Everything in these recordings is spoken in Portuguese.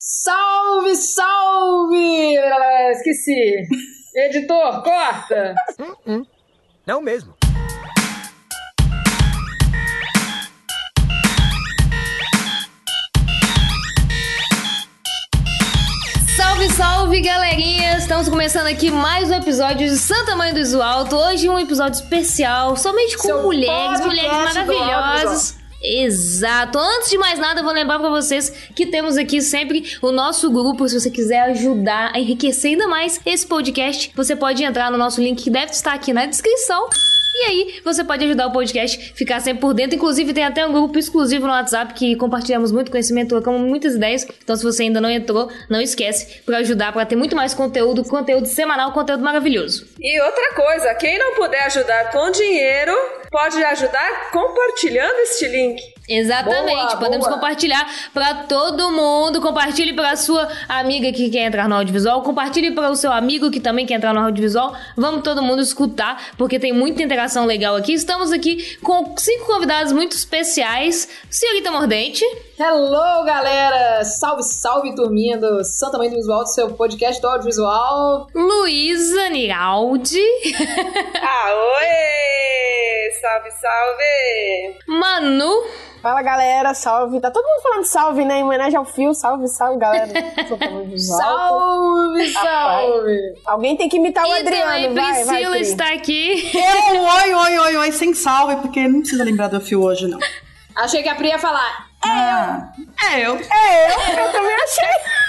Salve, salve! Esqueci. Editor, corta! Não mesmo. Salve, salve, galerinha! Estamos começando aqui mais um episódio de Santa Mãe do Iso Alto. Hoje um episódio especial, somente com Seu mulheres, mulheres do maravilhosas. Exato. Antes de mais nada, eu vou lembrar pra vocês que temos aqui sempre o nosso grupo. Se você quiser ajudar a enriquecer ainda mais esse podcast, você pode entrar no nosso link que deve estar aqui na descrição. E aí, você pode ajudar o podcast a ficar sempre por dentro. Inclusive, tem até um grupo exclusivo no WhatsApp que compartilhamos muito conhecimento, trocamos muitas ideias. Então, se você ainda não entrou, não esquece para ajudar, para ter muito mais conteúdo, conteúdo semanal, conteúdo maravilhoso. E outra coisa, quem não puder ajudar com dinheiro, pode ajudar compartilhando este link. Exatamente, Boa, podemos boa. compartilhar para todo mundo. Compartilhe para sua amiga que quer entrar no audiovisual, compartilhe para o seu amigo que também quer entrar no audiovisual. Vamos todo mundo escutar, porque tem muita interação legal aqui. Estamos aqui com cinco convidados muito especiais. Senhorita Mordente, Hello, galera! Salve, salve, turminha do Santa Mãe do Visual, do seu podcast do audiovisual. Luísa Niraldi, Ah, oi! Salve, salve! Manu, Fala galera, salve. Tá todo mundo falando salve, né? Em homenagem ao fio, salve, salve, galera. Salve, salve! Alguém tem que imitar o e também Adriano, vai, vai. Priscila Pri. está aqui. Eu, oi, oi, oi, oi, sem salve, porque não precisa lembrar do fio hoje, não. Achei que a Pri ia falar. Ah, é eu. É, eu, eu também achei.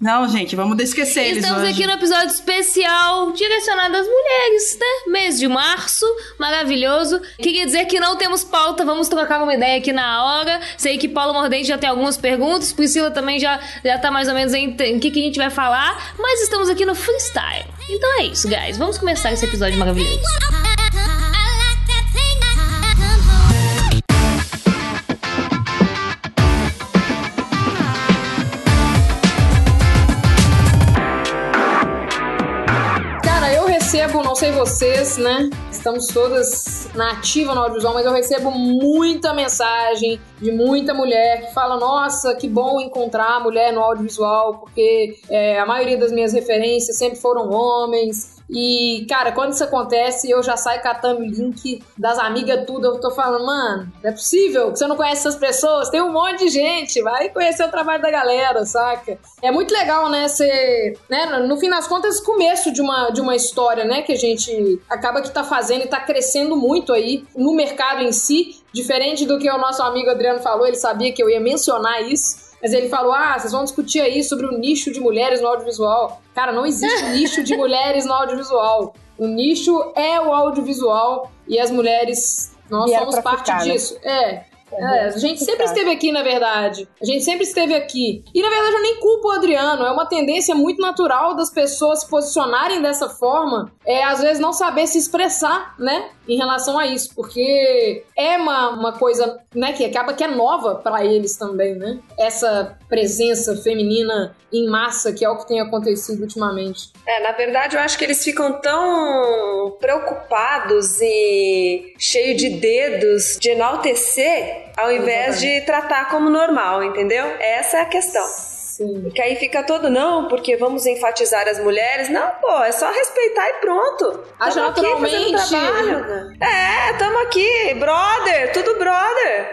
Não, gente, vamos esquecer eles Estamos aqui no episódio especial direcionado às mulheres, né? Mês de março, maravilhoso. Queria dizer que não temos pauta, vamos trocar uma ideia aqui na hora. Sei que Paulo Mordente já tem algumas perguntas, Priscila também já, já tá mais ou menos em em que, que a gente vai falar, mas estamos aqui no freestyle. Então é isso, guys. Vamos começar esse episódio maravilhoso. Recebo, não sei vocês, né? Estamos todas na ativa no audiovisual, mas eu recebo muita mensagem de muita mulher que fala: Nossa, que bom encontrar mulher no audiovisual, porque é, a maioria das minhas referências sempre foram homens. E, cara, quando isso acontece, eu já saio catando link das amigas, tudo. Eu tô falando, mano, não é possível que você não conhece essas pessoas. Tem um monte de gente, vai conhecer o trabalho da galera, saca? É muito legal, né? Ser, né? No fim das contas, começo de uma, de uma história, né? Que a gente acaba que tá fazendo e tá crescendo muito aí no mercado em si. Diferente do que o nosso amigo Adriano falou, ele sabia que eu ia mencionar isso. Mas ele falou: ah, vocês vão discutir aí sobre o nicho de mulheres no audiovisual. Cara, não existe nicho de mulheres no audiovisual. O nicho é o audiovisual e as mulheres, nós somos parte ficar, né? disso. É. É, a gente sempre esteve aqui, na verdade. A gente sempre esteve aqui. E, na verdade, eu nem culpo o Adriano. É uma tendência muito natural das pessoas se posicionarem dessa forma. É, às vezes, não saber se expressar, né? Em relação a isso. Porque é uma, uma coisa, né? Que acaba que é nova pra eles também, né? Essa presença feminina em massa, que é o que tem acontecido ultimamente. É, na verdade, eu acho que eles ficam tão preocupados e cheio de dedos de enaltecer ao invés de tratar como normal, entendeu? Essa é a questão. Sim. Que aí fica todo, não, porque vamos enfatizar as mulheres. Não, pô, é só respeitar e pronto. Acho Tamo aqui fazendo naturalmente. trabalho. É, tamo aqui, brother, tudo brother.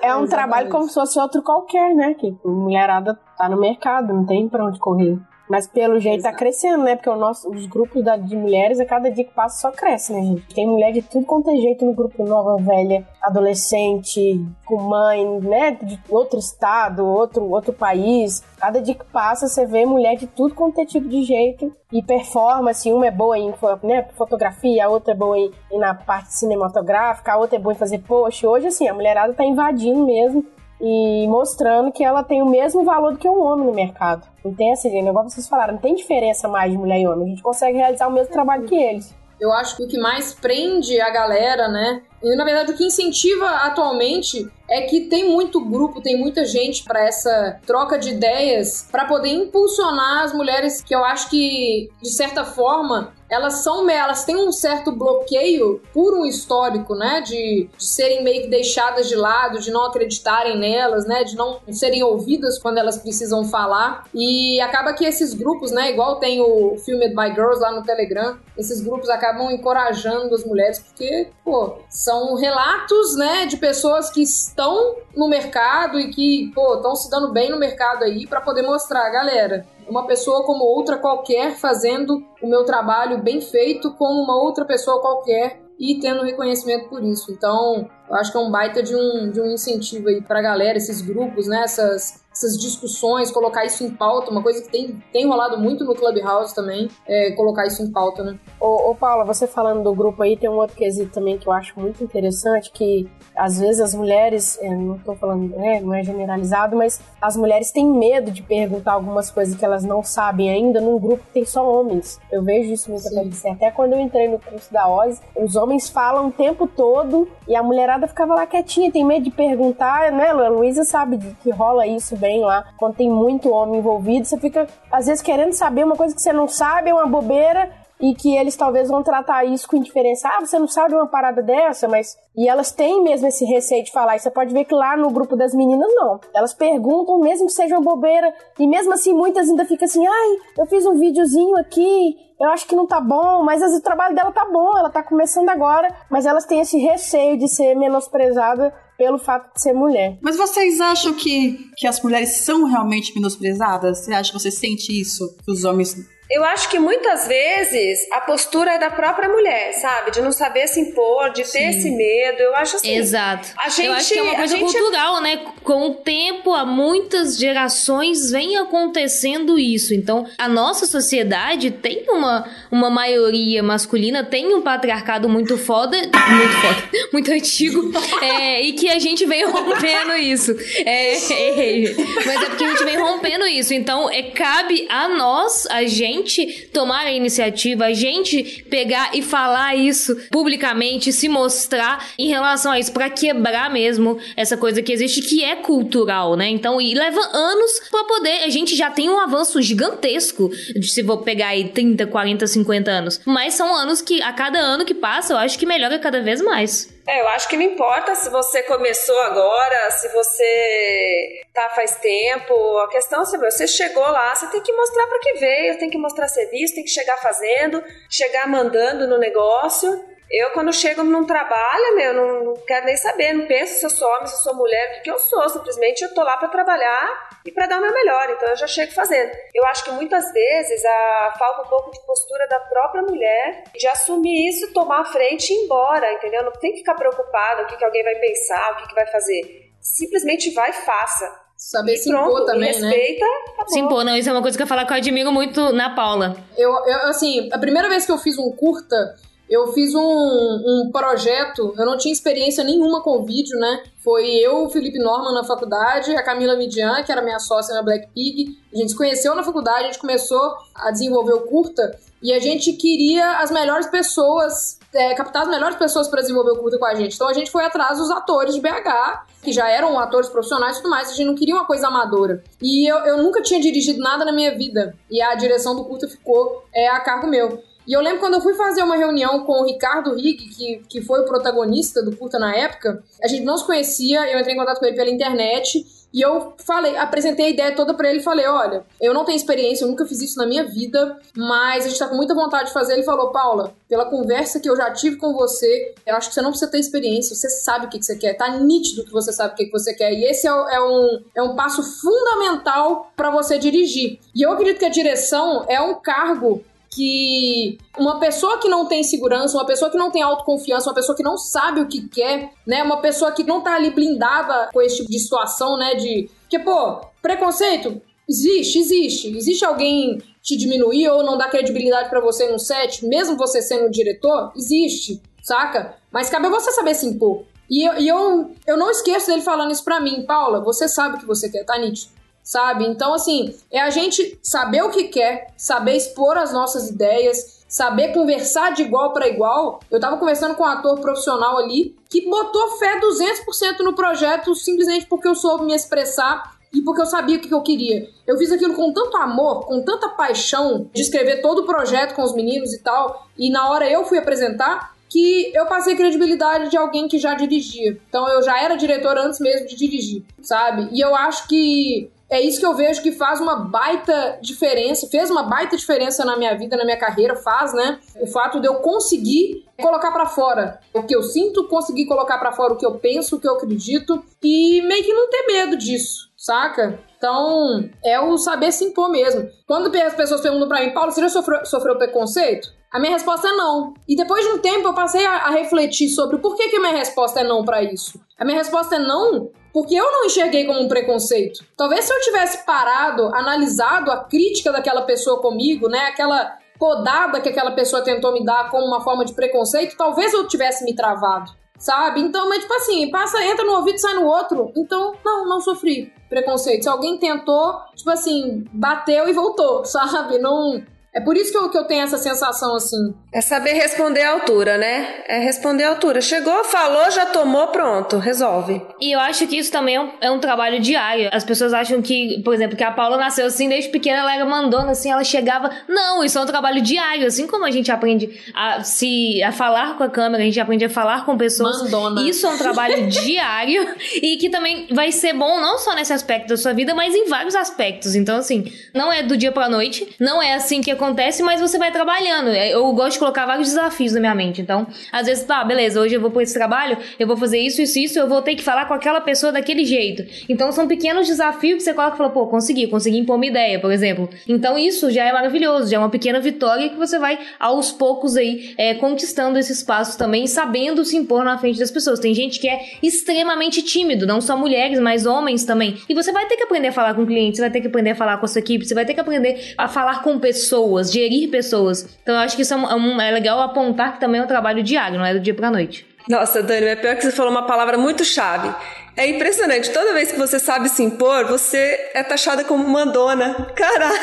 É, é um trabalho como se fosse outro qualquer, né? Que mulherada tá no mercado, não tem pra onde correr. Mas pelo jeito tá crescendo, né? Porque o nosso, os grupos da- de mulheres, a cada dia que passa, só cresce, né, gente? Tem mulher de tudo quanto é jeito no grupo nova, velha, adolescente, com mãe, né? De outro estado, outro, outro país. Cada dia que passa, você vê mulher de tudo quanto é tipo de jeito. E performance, uma é boa em né, fotografia, a outra é boa em, em na parte cinematográfica, a outra é boa em fazer post. Hoje, assim, a mulherada tá invadindo mesmo e mostrando que ela tem o mesmo valor do que um homem no mercado. Não tem esse que vocês falaram, não tem diferença mais de mulher e homem. A gente consegue realizar o mesmo trabalho que eles. Eu acho que o que mais prende a galera, né, E na verdade o que incentiva atualmente é que tem muito grupo, tem muita gente para essa troca de ideias para poder impulsionar as mulheres que eu acho que de certa forma elas são elas têm um certo bloqueio por um histórico, né, de, de, serem meio que deixadas de lado, de não acreditarem nelas, né, de não serem ouvidas quando elas precisam falar. E acaba que esses grupos, né, igual tem o Filmed by Girls lá no Telegram, esses grupos acabam encorajando as mulheres porque, pô, são relatos, né, de pessoas que estão no mercado e que, pô, estão se dando bem no mercado aí para poder mostrar, galera, uma pessoa como outra qualquer fazendo o meu trabalho bem feito como uma outra pessoa qualquer e tendo reconhecimento por isso. Então, eu acho que é um baita de um, de um incentivo aí pra galera, esses grupos, né? Essas, essas discussões, colocar isso em pauta, uma coisa que tem, tem rolado muito no Clubhouse também, é colocar isso em pauta, né? Ô, ô Paula, você falando do grupo aí, tem um outro quesito também que eu acho muito interessante, que às vezes as mulheres, é, não tô falando, né, não é generalizado, mas as mulheres têm medo de perguntar algumas coisas que elas não sabem ainda num grupo que tem só homens. Eu vejo isso muito acontecer. Até quando eu entrei no curso da OZ, os homens falam o tempo todo e a mulherada ficava lá quietinha, tem medo de perguntar, né? A Luísa sabe que rola isso bem também lá, quando tem muito homem envolvido, você fica, às vezes, querendo saber uma coisa que você não sabe, é uma bobeira, e que eles talvez vão tratar isso com indiferença. Ah, você não sabe uma parada dessa, mas. E elas têm mesmo esse receio de falar. E você pode ver que lá no grupo das meninas, não. Elas perguntam, mesmo que seja uma bobeira, e mesmo assim muitas ainda ficam assim: ai, eu fiz um videozinho aqui, eu acho que não tá bom, mas o trabalho dela tá bom, ela tá começando agora, mas elas têm esse receio de ser menosprezada pelo fato de ser mulher. Mas vocês acham que, que as mulheres são realmente menosprezadas? Você acha que você sente isso? Que os homens eu acho que muitas vezes a postura é da própria mulher, sabe? De não saber se impor, de ter Sim. esse medo. Eu acho assim. Exato. A gente, eu acho que é uma coisa gente... cultural, né? Com o tempo, há muitas gerações vem acontecendo isso. Então, a nossa sociedade tem uma, uma maioria masculina, tem um patriarcado muito foda, muito foda, muito antigo, é, e que a gente vem rompendo isso. É, é, mas é porque a gente vem rompendo isso. Então, é, cabe a nós, a gente, gente tomar a iniciativa, a gente pegar e falar isso publicamente, se mostrar em relação a isso, para quebrar mesmo essa coisa que existe, que é cultural, né? Então, e leva anos para poder. A gente já tem um avanço gigantesco, se vou pegar aí 30, 40, 50 anos. Mas são anos que, a cada ano que passa, eu acho que melhora cada vez mais. É, eu acho que não importa se você começou agora, se você tá faz tempo. A questão é se você chegou lá, você tem que mostrar para que veio, tem que mostrar serviço, tem que chegar fazendo, chegar mandando no negócio. Eu, quando chego num trabalho, meu, não, não quero nem saber, não penso se eu sou homem, se eu sou mulher, o que, que eu sou. Simplesmente eu tô lá para trabalhar e para dar o meu melhor. Então eu já chego fazendo. Eu acho que muitas vezes a, falta um pouco de postura da própria mulher de assumir isso, tomar a frente e ir embora, entendeu? Não tem que ficar preocupado o que, que alguém vai pensar, o que, que vai fazer. Simplesmente vai e faça. Saber se impor também, respeita, né? Respeita. Se impor, não. Isso é uma coisa que eu falar que eu admiro muito na Paula. Eu, eu, assim, a primeira vez que eu fiz um curta, eu fiz um, um projeto, eu não tinha experiência nenhuma com vídeo, né? Foi eu, o Felipe Norman na faculdade, a Camila Midian, que era minha sócia na Black Pig. A gente se conheceu na faculdade, a gente começou a desenvolver o curta e a gente queria as melhores pessoas, é, captar as melhores pessoas para desenvolver o curta com a gente. Então a gente foi atrás dos atores de BH, que já eram atores profissionais e tudo mais, a gente não queria uma coisa amadora. E eu, eu nunca tinha dirigido nada na minha vida, e a direção do curta ficou é, a cargo meu. E eu lembro quando eu fui fazer uma reunião com o Ricardo Rig, que, que foi o protagonista do curta na época, a gente não se conhecia, eu entrei em contato com ele pela internet. E eu falei, apresentei a ideia toda para ele e falei: olha, eu não tenho experiência, eu nunca fiz isso na minha vida, mas a gente tá com muita vontade de fazer. Ele falou: Paula, pela conversa que eu já tive com você, eu acho que você não precisa ter experiência, você sabe o que, que você quer, tá nítido que você sabe o que, que você quer. E esse é, é um, é um passo fundamental para você dirigir. E eu acredito que a direção é um cargo que uma pessoa que não tem segurança, uma pessoa que não tem autoconfiança, uma pessoa que não sabe o que quer, né? Uma pessoa que não tá ali blindada com esse tipo de situação, né? De. que pô, preconceito existe, existe. Existe alguém te diminuir ou não dar credibilidade para você no set, mesmo você sendo diretor? Existe, saca? Mas cabe a você saber se impor. E eu, e eu, eu não esqueço dele falando isso pra mim, Paula, você sabe o que você quer, tá nítido sabe? Então, assim, é a gente saber o que quer, saber expor as nossas ideias, saber conversar de igual para igual. Eu tava conversando com um ator profissional ali que botou fé 200% no projeto simplesmente porque eu soube me expressar e porque eu sabia o que eu queria. Eu fiz aquilo com tanto amor, com tanta paixão de escrever todo o projeto com os meninos e tal, e na hora eu fui apresentar que eu passei credibilidade de alguém que já dirigia. Então eu já era diretor antes mesmo de dirigir, sabe? E eu acho que é isso que eu vejo que faz uma baita diferença, fez uma baita diferença na minha vida, na minha carreira, faz, né? O fato de eu conseguir colocar para fora o que eu sinto, conseguir colocar para fora o que eu penso, o que eu acredito e meio que não ter medo disso, saca? Então, é o saber se impor mesmo. Quando as pessoas perguntam para mim, Paulo, você já sofreu, sofreu preconceito? A minha resposta é não. E depois de um tempo eu passei a, a refletir sobre por que, que a minha resposta é não para isso. A minha resposta é não porque eu não enxerguei como um preconceito. Talvez se eu tivesse parado, analisado a crítica daquela pessoa comigo, né, aquela podada que aquela pessoa tentou me dar como uma forma de preconceito, talvez eu tivesse me travado, sabe? Então, mas tipo assim, passa, entra no ouvido, sai no outro. Então, não, não sofri preconceito. Se alguém tentou, tipo assim, bateu e voltou, sabe? Não é por isso que eu, que eu tenho essa sensação assim. É saber responder à altura, né? É responder à altura. Chegou, falou, já tomou, pronto, resolve. E eu acho que isso também é um, é um, trabalho diário. As pessoas acham que, por exemplo, que a Paula nasceu assim, desde pequena ela era mandona, assim, ela chegava. Não, isso é um trabalho diário. Assim como a gente aprende a se a falar com a câmera, a gente aprende a falar com pessoas. Mandona. Isso é um trabalho diário e que também vai ser bom não só nesse aspecto da sua vida, mas em vários aspectos. Então, assim, não é do dia pra noite, não é assim que acontece, mas você vai trabalhando. É, eu gosto de colocar vários desafios na minha mente. Então, às vezes, tá, beleza, hoje eu vou por esse trabalho, eu vou fazer isso, isso, isso, eu vou ter que falar com aquela pessoa daquele jeito. Então, são pequenos desafios que você coloca e fala, pô, consegui, consegui impor uma ideia, por exemplo. Então, isso já é maravilhoso, já é uma pequena vitória que você vai, aos poucos aí, é, conquistando esse espaço também, sabendo se impor na frente das pessoas. Tem gente que é extremamente tímido, não só mulheres, mas homens também. E você vai ter que aprender a falar com clientes, você vai ter que aprender a falar com a sua equipe, você vai ter que aprender a falar com pessoas, gerir pessoas. Então eu acho que isso é, um, é legal apontar que também é um trabalho diário, não é do dia pra noite. Nossa, Dani, é pior que você falou uma palavra muito chave. É impressionante. Toda vez que você sabe se impor, você é taxada como mandona. Caralho.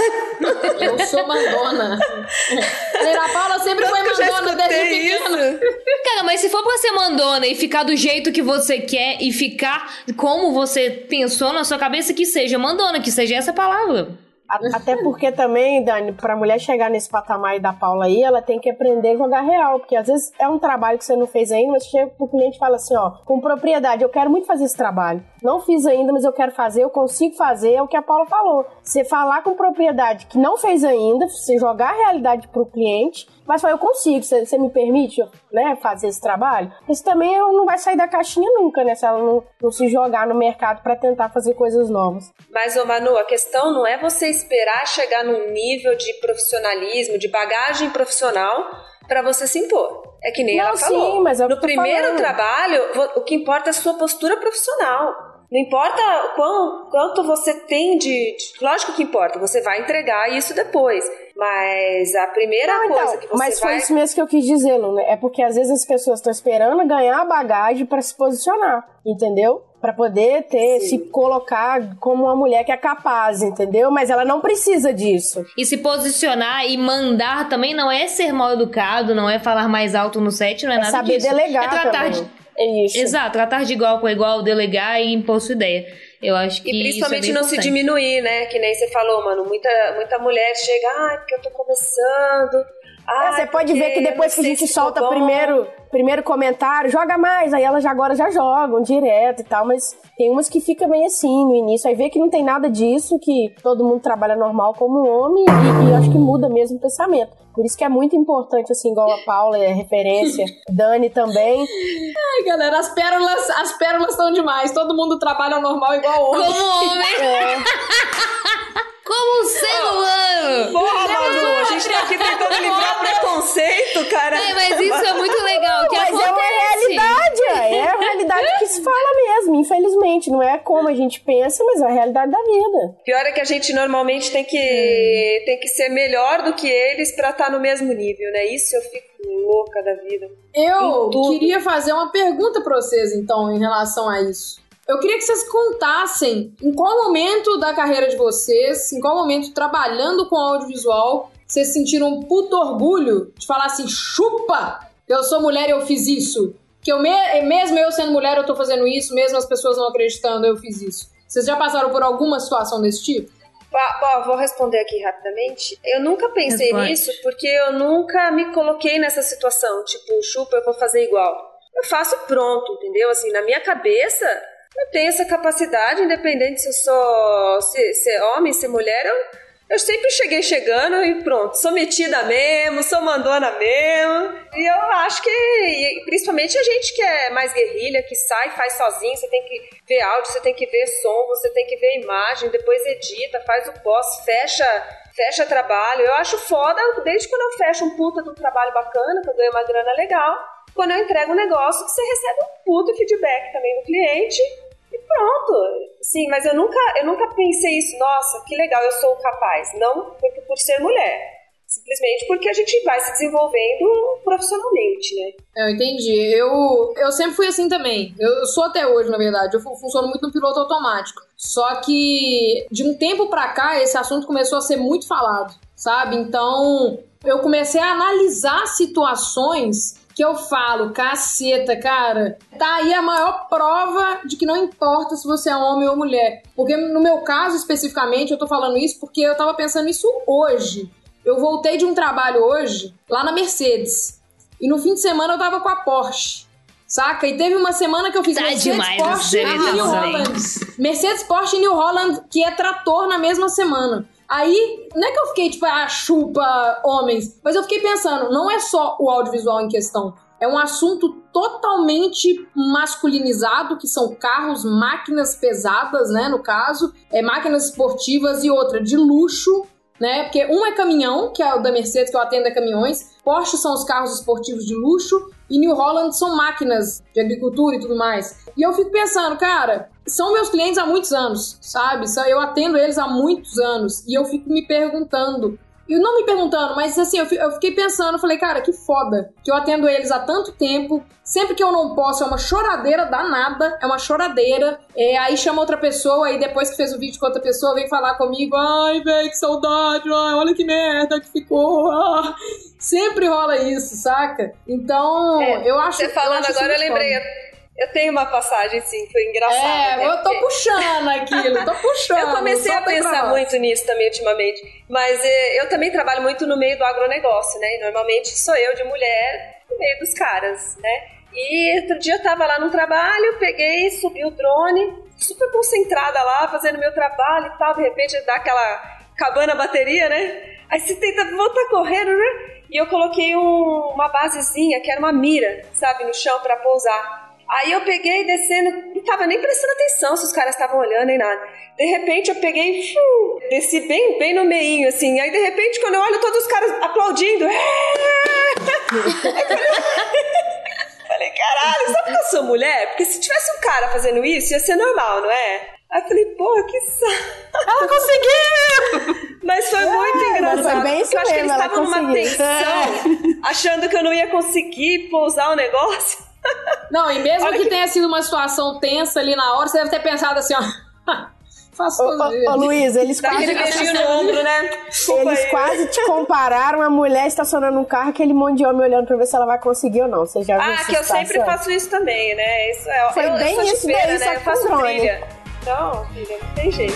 Eu sou mandona. A Paula sempre foi mandona desde pequena. Cara, mas se for pra ser mandona e ficar do jeito que você quer e ficar como você pensou na sua cabeça, que seja mandona, que seja essa palavra. Até porque também, Dani, pra mulher chegar nesse patamar aí da Paula aí, ela tem que aprender a jogar real. Porque às vezes é um trabalho que você não fez ainda, mas chega pro cliente e fala assim, ó, com propriedade, eu quero muito fazer esse trabalho. Não fiz ainda, mas eu quero fazer, eu consigo fazer, é o que a Paula falou. Você falar com propriedade que não fez ainda, você jogar a realidade pro cliente, mas falar, eu consigo, você, me permite né, fazer esse trabalho? Isso também não vai sair da caixinha nunca, né? Se ela não, não se jogar no mercado para tentar fazer coisas novas. Mas, ô Manu, a questão não é você esperar chegar num nível de profissionalismo, de bagagem profissional para você se impor. É que nem não, ela falou. Sim, mas é no primeiro falando. trabalho, o que importa é a sua postura profissional. Não importa quão, quanto você tem de, de, Lógico que importa, você vai entregar isso depois. Mas a primeira Não, coisa então, que você mas vai. foi isso mesmo que eu quis dizer, Luna. É porque às vezes as pessoas estão esperando ganhar a bagagem para se posicionar, entendeu? Para poder ter, Sim. se colocar como uma mulher que é capaz, entendeu? Mas ela não precisa disso. E se posicionar e mandar também não é ser mal educado, não é falar mais alto no set, não é, É nada saber disso. delegar é tratar também. de É isso. Exato, tratar de igual com igual, delegar e impor sua ideia. Eu acho que E principalmente isso é não se diminuir, né? Que nem você falou, mano. Muita, muita mulher chega, ai, porque eu tô começando. É, Ai, você pode ver que depois que a gente se solta bom. primeiro, primeiro comentário, joga mais, aí elas já agora já jogam direto e tal, mas tem umas que fica bem assim no início, aí vê que não tem nada disso, que todo mundo trabalha normal como homem e, e acho que muda mesmo o pensamento. Por isso que é muito importante, assim, igual a Paula é referência, Dani também. Ai, galera, as pérolas, as pérolas estão demais. Todo mundo trabalha normal igual homem. Como homem, É, como ser humano. Porra, Manu, a gente tá aqui tentando livrar preconceito, cara. É, mas isso é muito legal, que mas acontece. é uma realidade, é a realidade que se fala mesmo, infelizmente. Não é como a gente pensa, mas é a realidade da vida. Pior é que a gente normalmente tem que, tem que ser melhor do que eles pra estar no mesmo nível, né? Isso eu fico louca da vida. Eu queria fazer uma pergunta pra vocês, então, em relação a isso. Eu queria que vocês contassem em qual momento da carreira de vocês, em qual momento trabalhando com audiovisual, vocês sentiram um puto orgulho de falar assim, chupa, eu sou mulher e eu fiz isso. Que eu me, mesmo eu sendo mulher, eu tô fazendo isso, mesmo as pessoas não acreditando, eu fiz isso. Vocês já passaram por alguma situação desse tipo? Bom, vou responder aqui rapidamente. Eu nunca pensei Responde. nisso porque eu nunca me coloquei nessa situação. Tipo, chupa, eu vou fazer igual. Eu faço pronto, entendeu? Assim, na minha cabeça, eu tenho essa capacidade, independente se eu sou se, se é homem, se é mulher, eu, eu sempre cheguei chegando e pronto, sou metida mesmo, sou mandona mesmo. E eu acho que, principalmente a gente que é mais guerrilha, que sai, faz sozinho, você tem que ver áudio, você tem que ver som, você tem que ver imagem, depois edita, faz o pós, fecha, fecha trabalho. Eu acho foda, desde quando eu fecho um puta de um trabalho bacana, que eu ganho uma grana legal, quando eu entrego um negócio que você recebe um puta feedback também do cliente e pronto. Sim, mas eu nunca, eu nunca pensei isso, nossa, que legal, eu sou capaz. Não porque por ser mulher. Simplesmente porque a gente vai se desenvolvendo profissionalmente, né? Eu entendi. Eu, eu sempre fui assim também. Eu, sou até hoje, na verdade. Eu fu- funciono muito no piloto automático. Só que de um tempo pra cá, esse assunto começou a ser muito falado, sabe? Então, eu comecei a analisar situações que eu falo, caceta, cara, tá aí a maior prova de que não importa se você é homem ou mulher. Porque no meu caso especificamente, eu tô falando isso porque eu tava pensando isso hoje. Eu voltei de um trabalho hoje, lá na Mercedes. E no fim de semana eu tava com a Porsche. Saca? E teve uma semana que eu fiz Tá Mercedes, demais Porsche e New Holland. Mercedes, Porsche e New Holland, que é trator na mesma semana. Aí, não é que eu fiquei tipo, ah, chupa homens, mas eu fiquei pensando, não é só o audiovisual em questão. É um assunto totalmente masculinizado, que são carros, máquinas pesadas, né, no caso, é máquinas esportivas e outra de luxo, né? Porque um é caminhão, que é o da Mercedes, que eu atendo é caminhões. Porsche são os carros esportivos de luxo. E New Holland são máquinas de agricultura e tudo mais. E eu fico pensando, cara, são meus clientes há muitos anos, sabe? Eu atendo eles há muitos anos. E eu fico me perguntando. E não me perguntando, mas assim, eu fi- eu fiquei pensando, falei, cara, que foda. Que eu atendo eles há tanto tempo. Sempre que eu não posso, é uma choradeira danada. É uma choradeira. É, aí chama outra pessoa, aí depois que fez o vídeo com outra pessoa, vem falar comigo. Ai, velho, que saudade. Ai, olha que merda que ficou. Ah. Sempre rola isso, saca? Então, É, eu acho Você falando acho agora, eu lembrei. foda. Eu tenho uma passagem, sim, foi engraçada. É, né? eu tô puxando aquilo, tô puxando. Eu comecei a pensar muito nisso também ultimamente. Mas eh, eu também trabalho muito no meio do agronegócio, né? E normalmente sou eu de mulher no meio dos caras, né? E outro dia eu tava lá no trabalho, peguei, subi o drone, super concentrada lá, fazendo meu trabalho e tal. De repente dá aquela cabana a bateria, né? Aí você tenta voltar correndo, né? E eu coloquei um- uma basezinha, que era uma mira, sabe, no chão pra pousar. Aí eu peguei descendo, não tava nem prestando atenção se os caras estavam olhando nem nada. De repente eu peguei, fiu, desci bem, bem no meinho, assim. Aí de repente, quando eu olho, todos os caras aplaudindo. Falei, caralho, sabe que eu sou mulher? Porque se tivesse um cara fazendo isso, ia ser normal, não é? Aí eu falei, pô, que saco. Ela conseguiu! Mas foi muito mas engraçado. foi bem porque eu acho que eles estavam numa tensão, achando que eu não ia conseguir pousar o negócio. Não, e mesmo que, que- tenha sido uma situação tensa ali na hora, você deve ter pensado assim, ó. Faço Ô, Luiz, eles Dá quase, aquele beijinho no ombro, né? Desculpa eles aí. quase te compararam a mulher estacionando um carro, aquele monte de homem olhando pra ver se ela vai conseguir ou não. Você já viu Ah, que eu sempre situação? faço isso também, né? Isso é, Foi eu, eu bem sou isso daí, só né? Eu que com faço trilha. Então, filha, não tem jeito.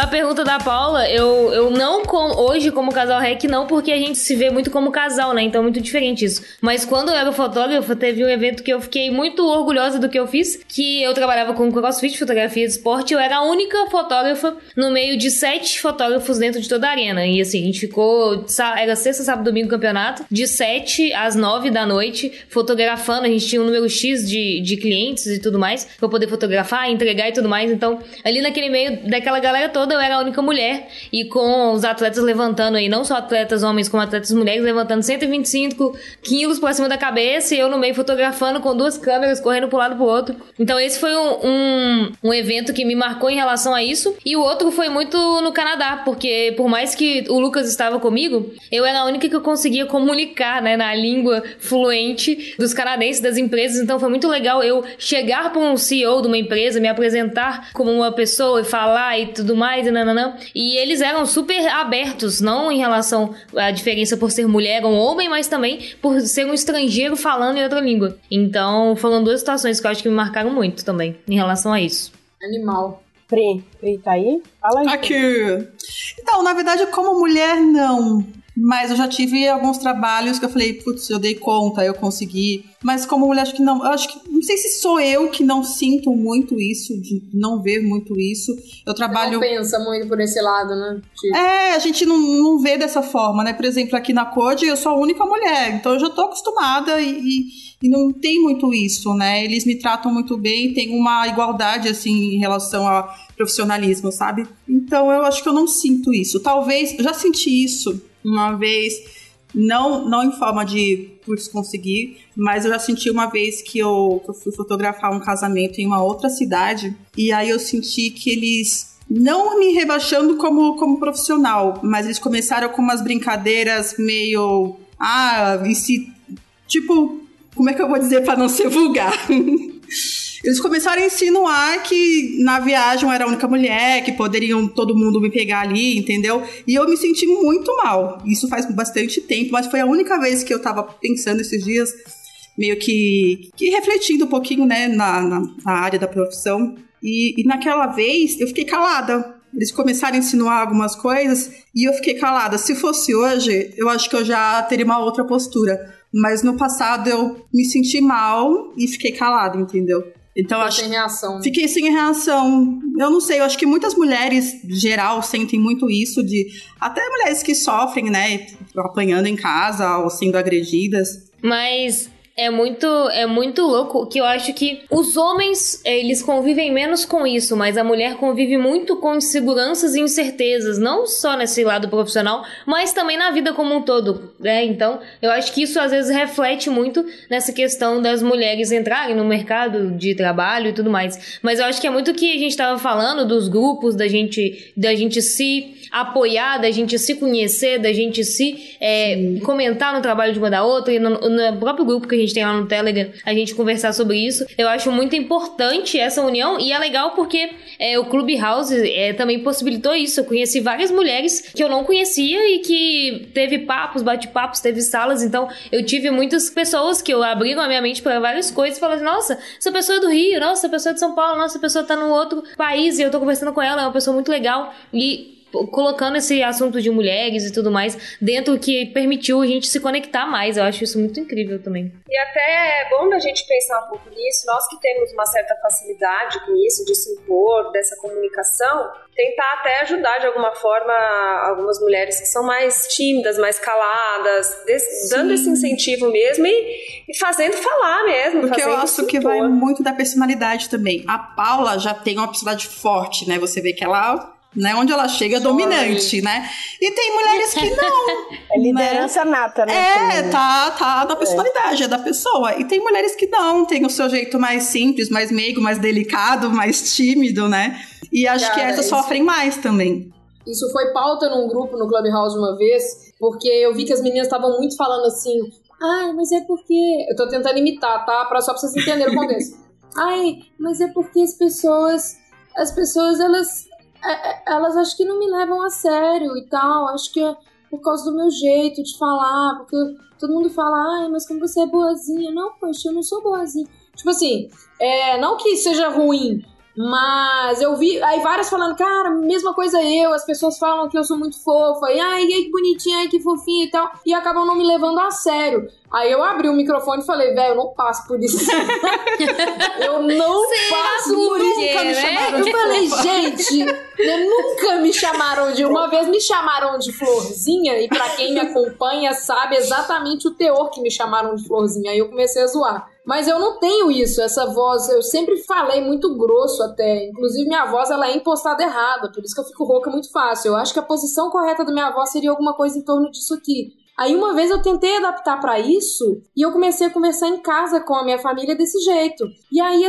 a pergunta da Paula, eu, eu não com, hoje como casal rec não, porque a gente se vê muito como casal, né? Então é muito diferente isso. Mas quando eu era fotógrafa, teve um evento que eu fiquei muito orgulhosa do que eu fiz, que eu trabalhava com crossfit, fotografia de esporte, eu era a única fotógrafa no meio de sete fotógrafos dentro de toda a arena. E assim, a gente ficou, era sexta, sábado, domingo campeonato, de sete às nove da noite, fotografando, a gente tinha um número X de, de clientes e tudo mais, pra poder fotografar, entregar e tudo mais. Então, ali naquele meio daquela galera toda, eu era a única mulher. E com os atletas levantando aí, não só atletas homens, como atletas mulheres, levantando 125 quilos pra cima da cabeça, e eu no meio fotografando com duas câmeras, correndo pro lado pro outro. Então, esse foi um, um, um evento que me marcou em relação a isso. E o outro foi muito no Canadá, porque por mais que o Lucas estava comigo, eu era a única que eu conseguia comunicar, né, na língua fluente dos canadenses, das empresas. Então, foi muito legal eu chegar para um CEO de uma empresa, me apresentar como uma pessoa e falar e tudo mais e nananã. E eles eram super abertos, não em relação à diferença por ser mulher ou homem, mas também por ser um estrangeiro falando em outra língua. Então, foram duas situações que eu acho que me marcaram muito também em relação a isso. Animal. Pri, Pri tá aí? Fala aí. Aqui. Então, na verdade, como mulher, não. Mas eu já tive alguns trabalhos que eu falei, putz, eu dei conta, eu consegui. Mas como mulher, acho que não. Acho que. Não sei se sou eu que não sinto muito isso, de não ver muito isso. Eu trabalho. Não pensa muito por esse lado, né? Tipo... É, a gente não, não vê dessa forma, né? Por exemplo, aqui na Code eu sou a única mulher, então eu já tô acostumada e, e, e não tem muito isso, né? Eles me tratam muito bem, tem uma igualdade, assim, em relação a profissionalismo, sabe? Então eu acho que eu não sinto isso. Talvez, eu já senti isso uma vez, não, não em forma de por conseguir, mas eu já senti uma vez que eu, que eu fui fotografar um casamento em uma outra cidade e aí eu senti que eles não me rebaixando como, como profissional, mas eles começaram com umas brincadeiras meio. Ah, e se. Tipo, como é que eu vou dizer para não ser vulgar? Eles começaram a insinuar que na viagem eu era a única mulher, que poderiam todo mundo me pegar ali, entendeu? E eu me senti muito mal. Isso faz bastante tempo, mas foi a única vez que eu tava pensando esses dias, meio que, que refletindo um pouquinho, né, na, na, na área da profissão. E, e naquela vez eu fiquei calada. Eles começaram a insinuar algumas coisas e eu fiquei calada. Se fosse hoje, eu acho que eu já teria uma outra postura. Mas no passado eu me senti mal e fiquei calada, entendeu? Então acho sem reação. Fiquei sem reação. Eu não sei, eu acho que muitas mulheres, em geral, sentem muito isso de. Até mulheres que sofrem, né? Apanhando em casa ou sendo agredidas. Mas é muito, é muito louco que eu acho que os homens, eles convivem menos com isso, mas a mulher convive muito com inseguranças e incertezas, não só nesse lado profissional, mas também na vida como um todo, né? Então, eu acho que isso às vezes reflete muito nessa questão das mulheres entrarem no mercado de trabalho e tudo mais. Mas eu acho que é muito o que a gente estava falando dos grupos, da gente, da gente se apoiar, da gente se conhecer, da gente se é, comentar no trabalho de uma da outra, e no, no próprio grupo que a gente tem lá no Telegram, a gente conversar sobre isso. Eu acho muito importante essa união e é legal porque é, o Clubhouse é, também possibilitou isso. Eu conheci várias mulheres que eu não conhecia e que teve papos, bate-papos, teve salas, então eu tive muitas pessoas que eu abriram a minha mente para várias coisas e falaram: nossa, essa pessoa é do Rio, nossa, essa pessoa é de São Paulo, nossa, essa pessoa tá num outro país e eu tô conversando com ela, é uma pessoa muito legal. E colocando esse assunto de mulheres e tudo mais dentro que permitiu a gente se conectar mais. Eu acho isso muito incrível também. E até é bom da gente pensar um pouco nisso, nós que temos uma certa facilidade com isso, de se impor, dessa comunicação, tentar até ajudar de alguma forma algumas mulheres que são mais tímidas, mais caladas, dando esse incentivo mesmo e, e fazendo falar mesmo. Porque eu acho que vai muito da personalidade também. A Paula já tem uma personalidade forte, né? Você vê que ela né? Onde ela chega é dominante, né? E tem mulheres que não. É liderança né? nata, né? É, tá, tá da personalidade, é. é da pessoa. E tem mulheres que não, tem o seu jeito mais simples, mais meigo, mais delicado, mais tímido, né? E acho Cara, que essas isso... sofrem mais também. Isso foi pauta num grupo no Clubhouse uma vez, porque eu vi que as meninas estavam muito falando assim. Ai, mas é porque. Eu tô tentando imitar, tá? Pra, só pra vocês entenderem o contexto. Ai, mas é porque as pessoas. As pessoas, elas é, é, elas acho que não me levam a sério e tal. Acho que é por causa do meu jeito de falar, porque todo mundo fala, ai, mas como você é boazinha. Não, poxa, eu não sou boazinha. Tipo assim, é, não que seja ruim, Mas eu vi, aí várias falando, cara, mesma coisa eu, as pessoas falam que eu sou muito fofa, e ai, que bonitinha, ai, que fofinha e tal, e acabam não me levando a sério. Aí eu abri o microfone e falei, velho, eu não passo por isso. eu não passo por isso. Nunca me chamaram Eu de falei, fofa. gente, né, nunca me chamaram de. Uma vez me chamaram de florzinha, e pra quem me acompanha sabe exatamente o teor que me chamaram de florzinha. Aí eu comecei a zoar. Mas eu não tenho isso, essa voz. Eu sempre falei muito grosso até. Inclusive, minha voz ela é impostada errada, por isso que eu fico rouca muito fácil. Eu acho que a posição correta da minha voz seria alguma coisa em torno disso aqui. Aí uma vez eu tentei adaptar pra isso e eu comecei a conversar em casa com a minha família desse jeito. E aí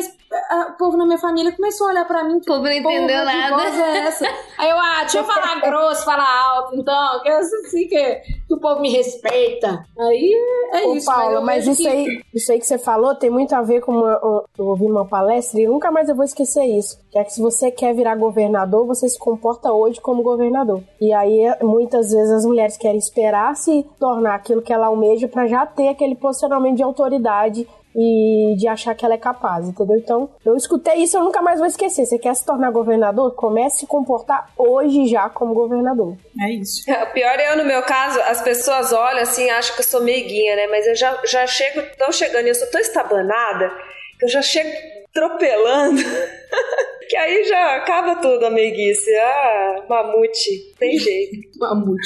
o povo na minha família começou a olhar pra mim. O povo não entendeu Porra, que nada. voz é essa? Aí eu, ah, deixa eu falar grosso, falar alto, então, que eu assim que, que o povo me respeita. Aí é Ô, isso. Paula, eu mas vejo isso que- aí, isso aí que você falou tem muito a ver com uma, um- eu ouvi uma palestra e nunca mais eu vou esquecer isso. Que é que se você quer virar governador, você se comporta hoje como governador. E aí, muitas vezes, as mulheres querem esperar se tornar aquilo que ela almeja pra já ter aquele posicionamento de autoridade e de achar que ela é capaz, entendeu? Então, eu escutei isso, eu nunca mais vou esquecer. Você quer se tornar governador? Comece a se comportar hoje já como governador. É isso. O pior é eu, no meu caso, as pessoas olham assim, acham que eu sou meiguinha, né? Mas eu já, já chego, tão chegando e eu sou tão estabanada que eu já chego atropelando. que aí já acaba tudo a meiguice. Ah, mamute, tem jeito. Mamute.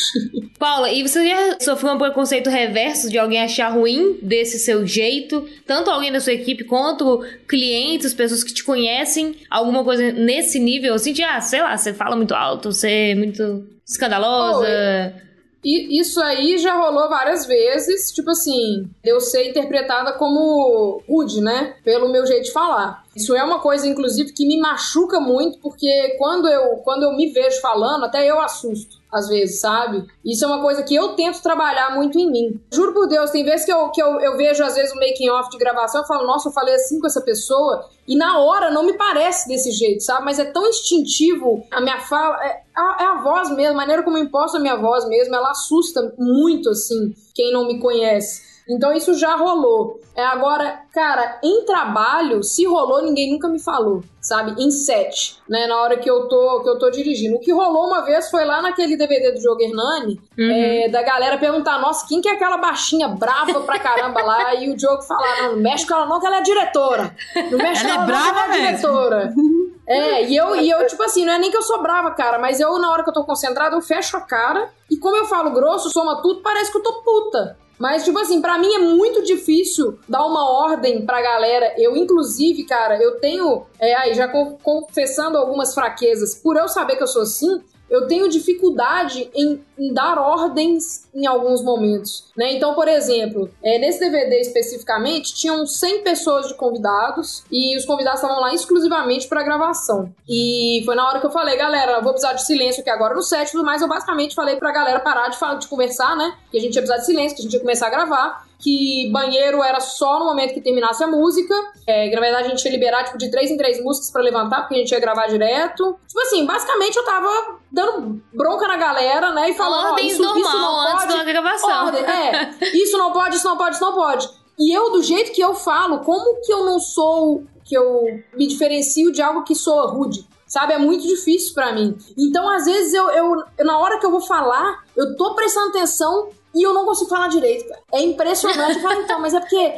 Paula, e você já sofreu um preconceito reverso de alguém achar ruim desse seu jeito? Tanto alguém da sua equipe quanto clientes, pessoas que te conhecem? Alguma coisa nesse nível? Assim, de, ah, sei lá, você fala muito alto, você é muito escandalosa. E isso aí já rolou várias vezes, tipo assim, eu ser interpretada como rude, né? Pelo meu jeito de falar. Isso é uma coisa, inclusive, que me machuca muito, porque quando eu, quando eu me vejo falando, até eu assusto, às vezes, sabe? Isso é uma coisa que eu tento trabalhar muito em mim. Juro por Deus, tem vezes que eu, que eu, eu vejo, às vezes, o making off de gravação, eu falo, nossa, eu falei assim com essa pessoa, e na hora não me parece desse jeito, sabe? Mas é tão instintivo a minha fala, é a, é a voz mesmo, a maneira como eu imposto a minha voz mesmo, ela assusta muito, assim, quem não me conhece. Então isso já rolou. É agora, cara, em trabalho, se rolou, ninguém nunca me falou, sabe? Em set, né? Na hora que eu tô, que eu tô dirigindo. O que rolou uma vez foi lá naquele DVD do Jogo Hernani, é, da galera perguntar, nossa, quem que é aquela baixinha brava pra caramba lá? E o Diogo falar, não, não mexe com ela não, que ela é diretora. Não mexe Ela com é ela não, que brava ela é diretora. É, e eu, e eu, tipo assim, não é nem que eu sou brava, cara, mas eu, na hora que eu tô concentrada, eu fecho a cara. E como eu falo grosso, soma tudo, parece que eu tô puta. Mas, tipo assim, pra mim é muito difícil dar uma ordem pra galera. Eu, inclusive, cara, eu tenho. É, aí, já co- confessando algumas fraquezas, por eu saber que eu sou assim, eu tenho dificuldade em, em dar ordens em alguns momentos, né? Então, por exemplo, é, nesse DVD especificamente, tinham 100 pessoas de convidados e os convidados estavam lá exclusivamente para gravação. E foi na hora que eu falei, galera, vou precisar de silêncio aqui agora no set, mais. Eu basicamente falei pra galera parar de, falar, de conversar, né? Que a gente ia precisar de silêncio, que a gente ia começar a gravar que banheiro era só no momento que terminasse a música. É, na verdade, a gente ia liberar tipo, de três em três músicas pra levantar, porque a gente ia gravar direto. Tipo assim, basicamente eu tava dando bronca na galera, né? E falando, Ordens isso, isso normal não antes pode. da gravação. Ordem, é. Isso não pode, isso não pode, isso não pode. E eu, do jeito que eu falo, como que eu não sou. que eu me diferencio de algo que soa rude? Sabe, é muito difícil pra mim. Então, às vezes, eu, eu- na hora que eu vou falar, eu tô prestando atenção e eu não consigo falar direito. cara. É impressionante. Eu falo, então, mas é porque.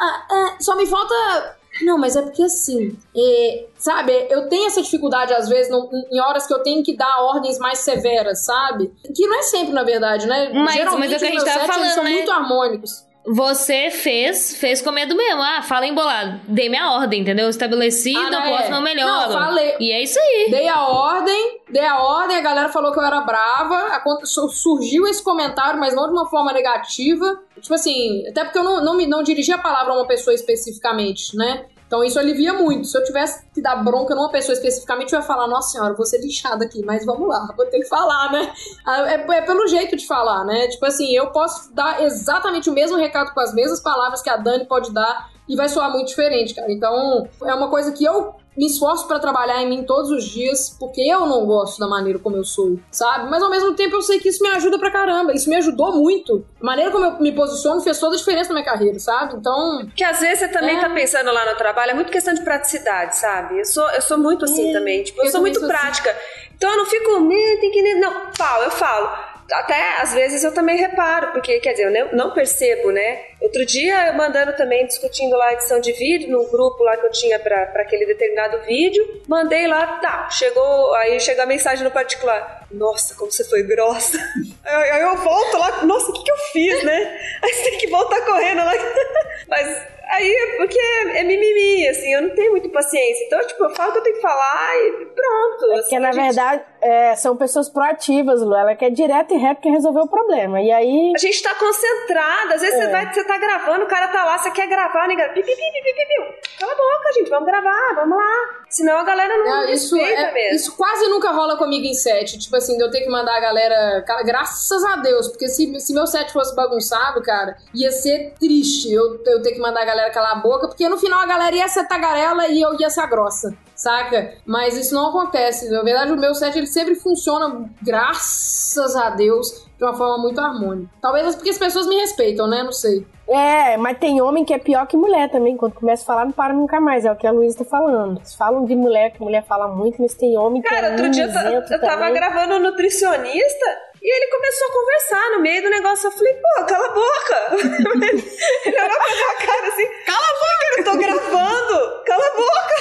ah, ah, só me falta. Não, mas é porque assim. é, sabe, eu tenho essa dificuldade, às vezes, não- em horas que eu tenho que dar ordens mais severas, sabe? Que não é sempre, na verdade, né? Mas- Geralmente, mas é o que a gente tava eles falando, são né? muito harmônicos. Você fez, fez com medo mesmo. Ah, fala embolado. Dei minha ordem, entendeu? Estabeleci, Ah, não não, posso, é. não melhor. Não, falei. E é isso aí. Dei a ordem, dei a ordem, a galera falou que eu era brava. Surgiu esse comentário, mas não de uma forma negativa. Tipo assim, até porque eu não, não, me, não dirigi a palavra a uma pessoa especificamente, né? Então isso alivia muito. Se eu tivesse que dar bronca numa pessoa especificamente, eu ia falar, nossa senhora, vou ser lixada aqui, mas vamos lá, vou ter que falar, né? Ah, É, é pelo jeito de falar, né? Tipo assim, eu posso dar exatamente o mesmo recado com as mesmas palavras que a Dani pode dar e vai soar muito diferente, cara. Então, é uma coisa que eu me esforço para trabalhar em mim todos os dias, porque eu não gosto da maneira como eu sou, sabe? Mas ao mesmo tempo eu sei que isso me ajuda pra caramba. Isso me ajudou muito. A maneira como eu me posiciono fez toda a diferença na minha carreira, sabe? Então. Que às vezes você também é... tá pensando lá no trabalho, é muito questão de praticidade, sabe? Eu sou, eu sou muito assim é, também. Tipo, eu, eu sou muito sou assim. prática. Assim. Então eu não fico, tem que. Não, pau, eu falo até às vezes eu também reparo, porque quer dizer, eu não percebo, né? Outro dia eu mandando também, discutindo lá a edição de vídeo, no grupo lá que eu tinha para aquele determinado vídeo, mandei lá, tá, chegou, aí chega a mensagem no particular. Nossa, como você foi grossa. Aí eu volto lá, nossa, o que, que eu fiz, né? Aí você tem que voltar correndo lá. Mas Aí porque é, mimimi, assim, eu não tenho muito paciência. Então, tipo, eu falo que eu tenho que falar e pronto. É assim, que, na gente... verdade, é, são pessoas proativas, Lu. Ela quer direto e reto que resolver o problema. E aí. A gente tá concentrada. Às vezes é. você vai, você tá gravando, o cara tá lá, você quer gravar, ninguém. Pi, pi, pi, pi, pi, pi. Cala a boca, gente, vamos gravar, vamos lá. Senão a galera não, não isso é, mesmo. Isso quase nunca rola comigo em set. Tipo assim, de eu ter que mandar a galera. Cara, graças a Deus, porque se, se meu set fosse bagunçado, cara, ia ser triste eu, eu ter que mandar a galera galera calar a boca, porque no final a galera ia ser tagarela e eu ia ser grossa, saca? Mas isso não acontece. Na verdade, o meu set ele sempre funciona, graças a Deus, de uma forma muito harmônica. Talvez porque as pessoas me respeitam, né? Não sei. É, mas tem homem que é pior que mulher também. Quando começa a falar, não para nunca mais. É o que a Luísa tá falando. Eles falam de mulher, que mulher fala muito, mas tem homem que Cara, é outro dia eu, eu tava também. gravando nutricionista e ele começou a conversar no meio do negócio. Eu falei, pô, cala a boca. ele olhou pra minha cara assim, cala a boca, eu tô gravando. Cala a boca.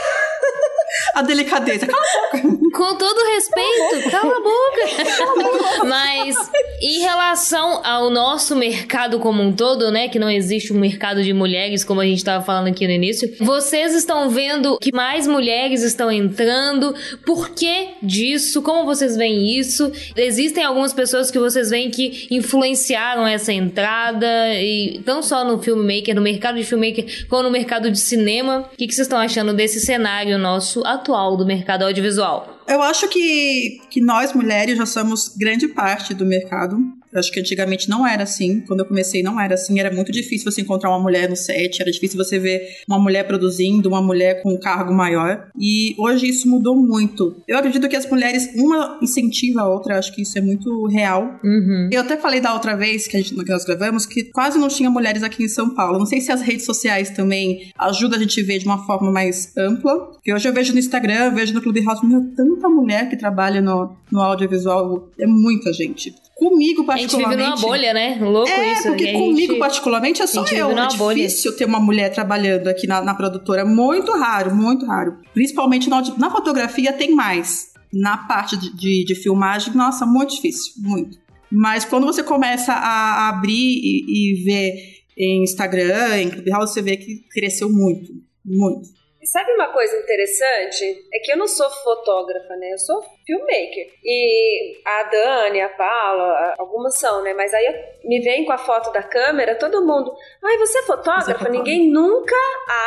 A delicadeza, cala a boca. Com todo respeito, cala a boca. Mas em relação ao nosso mercado como um todo, né, que não existe um mercado de mulheres, como a gente estava falando aqui no início, vocês estão vendo que mais mulheres estão entrando. Por que disso? Como vocês veem isso? Existem algumas pessoas pessoas que vocês veem que influenciaram essa entrada, e não só no filmmaker, no mercado de filmmaker, como no mercado de cinema. O que, que vocês estão achando desse cenário nosso atual do mercado audiovisual? Eu acho que, que nós mulheres já somos grande parte do mercado. Eu acho que antigamente não era assim. Quando eu comecei, não era assim. Era muito difícil você encontrar uma mulher no set, era difícil você ver uma mulher produzindo, uma mulher com um cargo maior. E hoje isso mudou muito. Eu acredito que as mulheres, uma incentiva a outra, acho que isso é muito real. Uhum. Eu até falei da outra vez que, a gente, que nós gravamos que quase não tinha mulheres aqui em São Paulo. Não sei se as redes sociais também ajudam a gente a ver de uma forma mais ampla. Porque hoje eu vejo no Instagram, vejo no Clube House, meu, tanta mulher que trabalha no, no audiovisual, é muita gente. Comigo, particularmente. A gente vive numa bolha, né? Louco é, isso. porque comigo, gente, particularmente, é só eu. É difícil bolha. ter uma mulher trabalhando aqui na, na produtora. Muito raro, muito raro. Principalmente na, na fotografia tem mais. Na parte de, de, de, filmagem, nossa, muito difícil, muito. Mas quando você começa a abrir e, e ver em Instagram, em Clubhouse, você vê que cresceu muito, muito. Sabe uma coisa interessante? É que eu não sou fotógrafa, né? Eu sou filmmaker. E a Dani, a Paula, algumas são, né? Mas aí me vem com a foto da câmera, todo mundo. Ai, você é fotógrafa? Você é fotógrafa? Ninguém nunca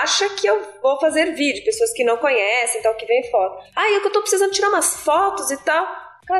acha que eu vou fazer vídeo. Pessoas que não conhecem, tal, que vem foto. Ai, é que eu tô precisando tirar umas fotos e tal.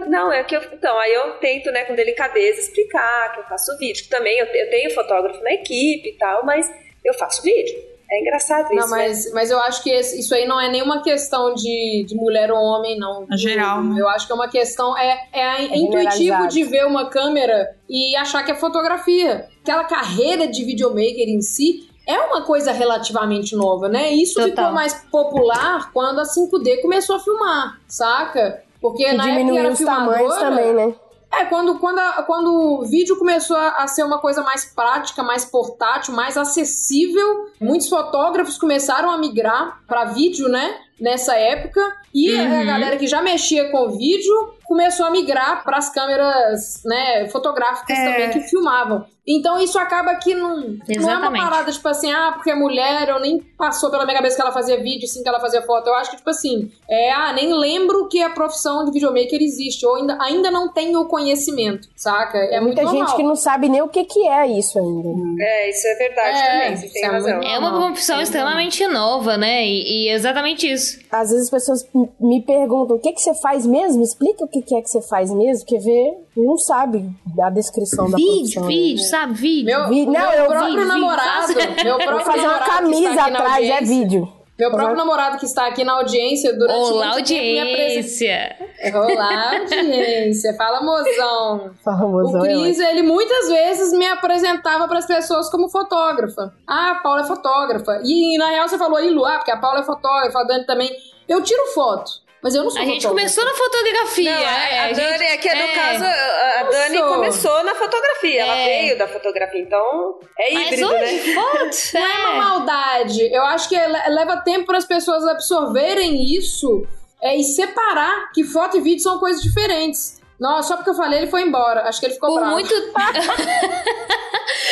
Não, é que eu. Então, aí eu tento, né, com delicadeza, explicar que eu faço vídeo. Que também eu, eu tenho fotógrafo na equipe e tal, mas eu faço vídeo. É engraçado isso. Não, mas, né? mas eu acho que isso aí não é nenhuma questão de, de mulher ou homem, não. É geral, né? Eu acho que é uma questão. É, é, é intuitivo de ver uma câmera e achar que é fotografia. Aquela carreira de videomaker em si é uma coisa relativamente nova, né? Isso Total. ficou mais popular quando a 5D começou a filmar, saca? Porque e na época era os tamanhos também, né? É, quando, quando, a, quando o vídeo começou a, a, ser uma coisa mais prática, mais portátil, mais acessível, muitos fotógrafos começaram a migrar para vídeo, né? Nessa época. E uhum. a galera que já mexia com vídeo começou a migrar para as câmeras né, fotográficas é. também que filmavam. Então isso acaba que não, não é uma parada tipo assim, ah, porque é mulher, ou nem passou pela minha cabeça que ela fazia vídeo, sim que ela fazia foto. Eu acho que, tipo assim, é, ah, nem lembro que a profissão de videomaker existe, ou ainda, ainda não tenho o conhecimento, saca? É muita gente que não sabe nem o que, que é isso ainda. É, isso é verdade é, também, você tem é razão. É uma profissão extremamente nova, né? E, e, é exatamente isso. Às vezes as pessoas me perguntam, o que, que você faz mesmo? Explica o que, que é que você faz mesmo, porque vê, não sabe a descrição da vídeo, profissão. Vídeo, vídeo, sabe? Vídeo. Meu, Vi- não, meu eu próprio vi, vi, namorado, faço. meu próprio fazer uma camisa está aqui na atrás, é vídeo. Meu próprio namorado que está aqui na audiência durante Olá, audiência. Olá, audiência. Fala, mozão. O Famosão, é Cris, ele muitas vezes me apresentava para as pessoas como fotógrafa. Ah, a Paula é fotógrafa. E, na real você falou aí, Lu, ah, porque a Paula é fotógrafa, a Dani também. Eu tiro foto, mas eu não sou A gente fotógrafa. começou na fotografia. Não, é, a, a Dani, gente- é que no é. caso, a Dani sou. começou na fotografia, ela É. veio da fotografia, então é Mas híbrido, hoje, né? foto, Não é uma maldade. Eu acho que le- leva tempo para as pessoas absorverem isso é, e separar que foto e vídeo são coisas diferentes. Não, só porque eu falei, ele foi embora. Acho que ele ficou Por bravo. muito.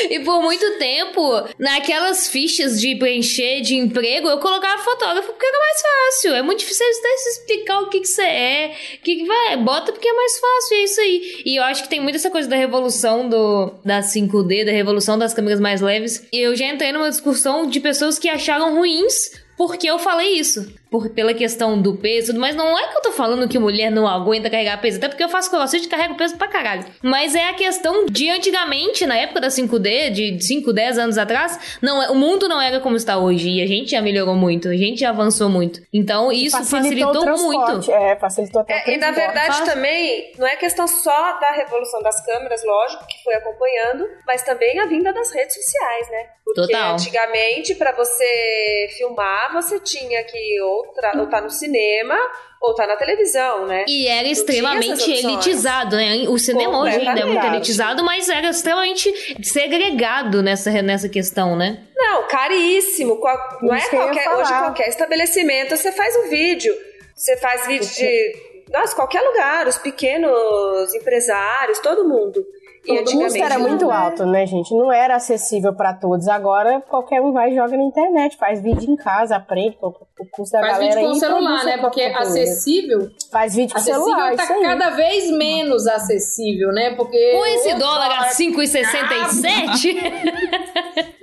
e por muito tempo, naquelas fichas de preencher de emprego, eu colocava fotógrafo porque era mais fácil. É muito difícil até se explicar o que, que você é. O que, que vai. Bota porque é mais fácil, é isso aí. E eu acho que tem muito essa coisa da revolução do, da 5D, da revolução das câmeras mais leves. E eu já entrei numa discussão de pessoas que acharam ruins porque eu falei isso. Por, pela questão do peso, mas não é que eu tô falando que mulher não aguenta carregar peso, até porque eu faço crossfit e carrego peso pra caralho. Mas é a questão de antigamente, na época da 5D, de 5, 10 anos atrás, não, é- o mundo não era como está hoje. E a gente já melhorou muito, a gente já avançou muito. Então isso facilitou, transporte. muito. É, facilitou até o É, e na verdade Faz- também, não é questão só da revolução das câmeras, lógico, que foi acompanhando, mas também a vinda das redes sociais, né? Porque Total. antigamente, pra você filmar, você tinha que ou estar tá no cinema ou tá na televisão, né? E era extremamente elitizado, né? O cinema hoje ainda é muito elitizado, mas era extremamente segregado nessa, nessa questão, né? Não, caríssimo. Qual- não é eu ia qualquer, hoje qualquer estabelecimento você faz um vídeo. Você faz vídeo de. Nossa, qualquer lugar, os pequenos empresários, todo mundo. E O custo era muito alto, né, gente? Não era acessível pra todos. Agora qualquer um vai e joga na internet, faz vídeo em casa, aprende. O o custo da Faz galera vídeo com o celular, né? Porque conteúdo. acessível, Faz vídeo com acessível celular, tá isso aí. cada vez menos acessível, né? Porque Com esse dólar a 5,67,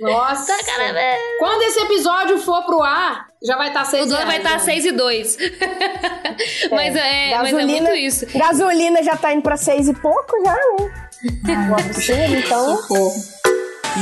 Nossa. tá. Quando esse episódio for pro ar, já vai estar seis O dólar vai estar né? 6 e 2. mas, é, mas é muito isso. Gasolina já tá indo pra seis e pouco já, né? Então.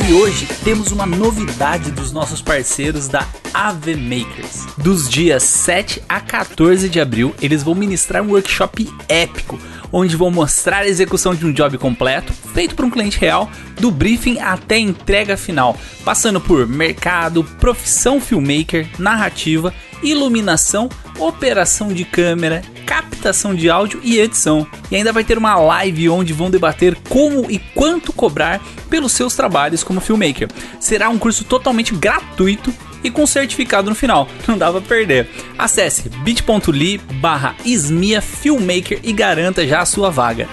E hoje temos uma novidade dos nossos parceiros da AV Makers. Dos dias 7 a 14 de abril, eles vão ministrar um workshop épico, onde vão mostrar a execução de um job completo, feito por um cliente real, do briefing até a entrega final, passando por mercado, profissão filmmaker, narrativa, iluminação, operação de câmera, captação de áudio e edição. E ainda vai ter uma live onde vão debater como e quanto cobrar pelos seus trabalhos como filmmaker. Será um curso totalmente gratuito e com certificado no final. Não dá pra perder. Acesse bit.ly barra Filmmaker e garanta já a sua vaga.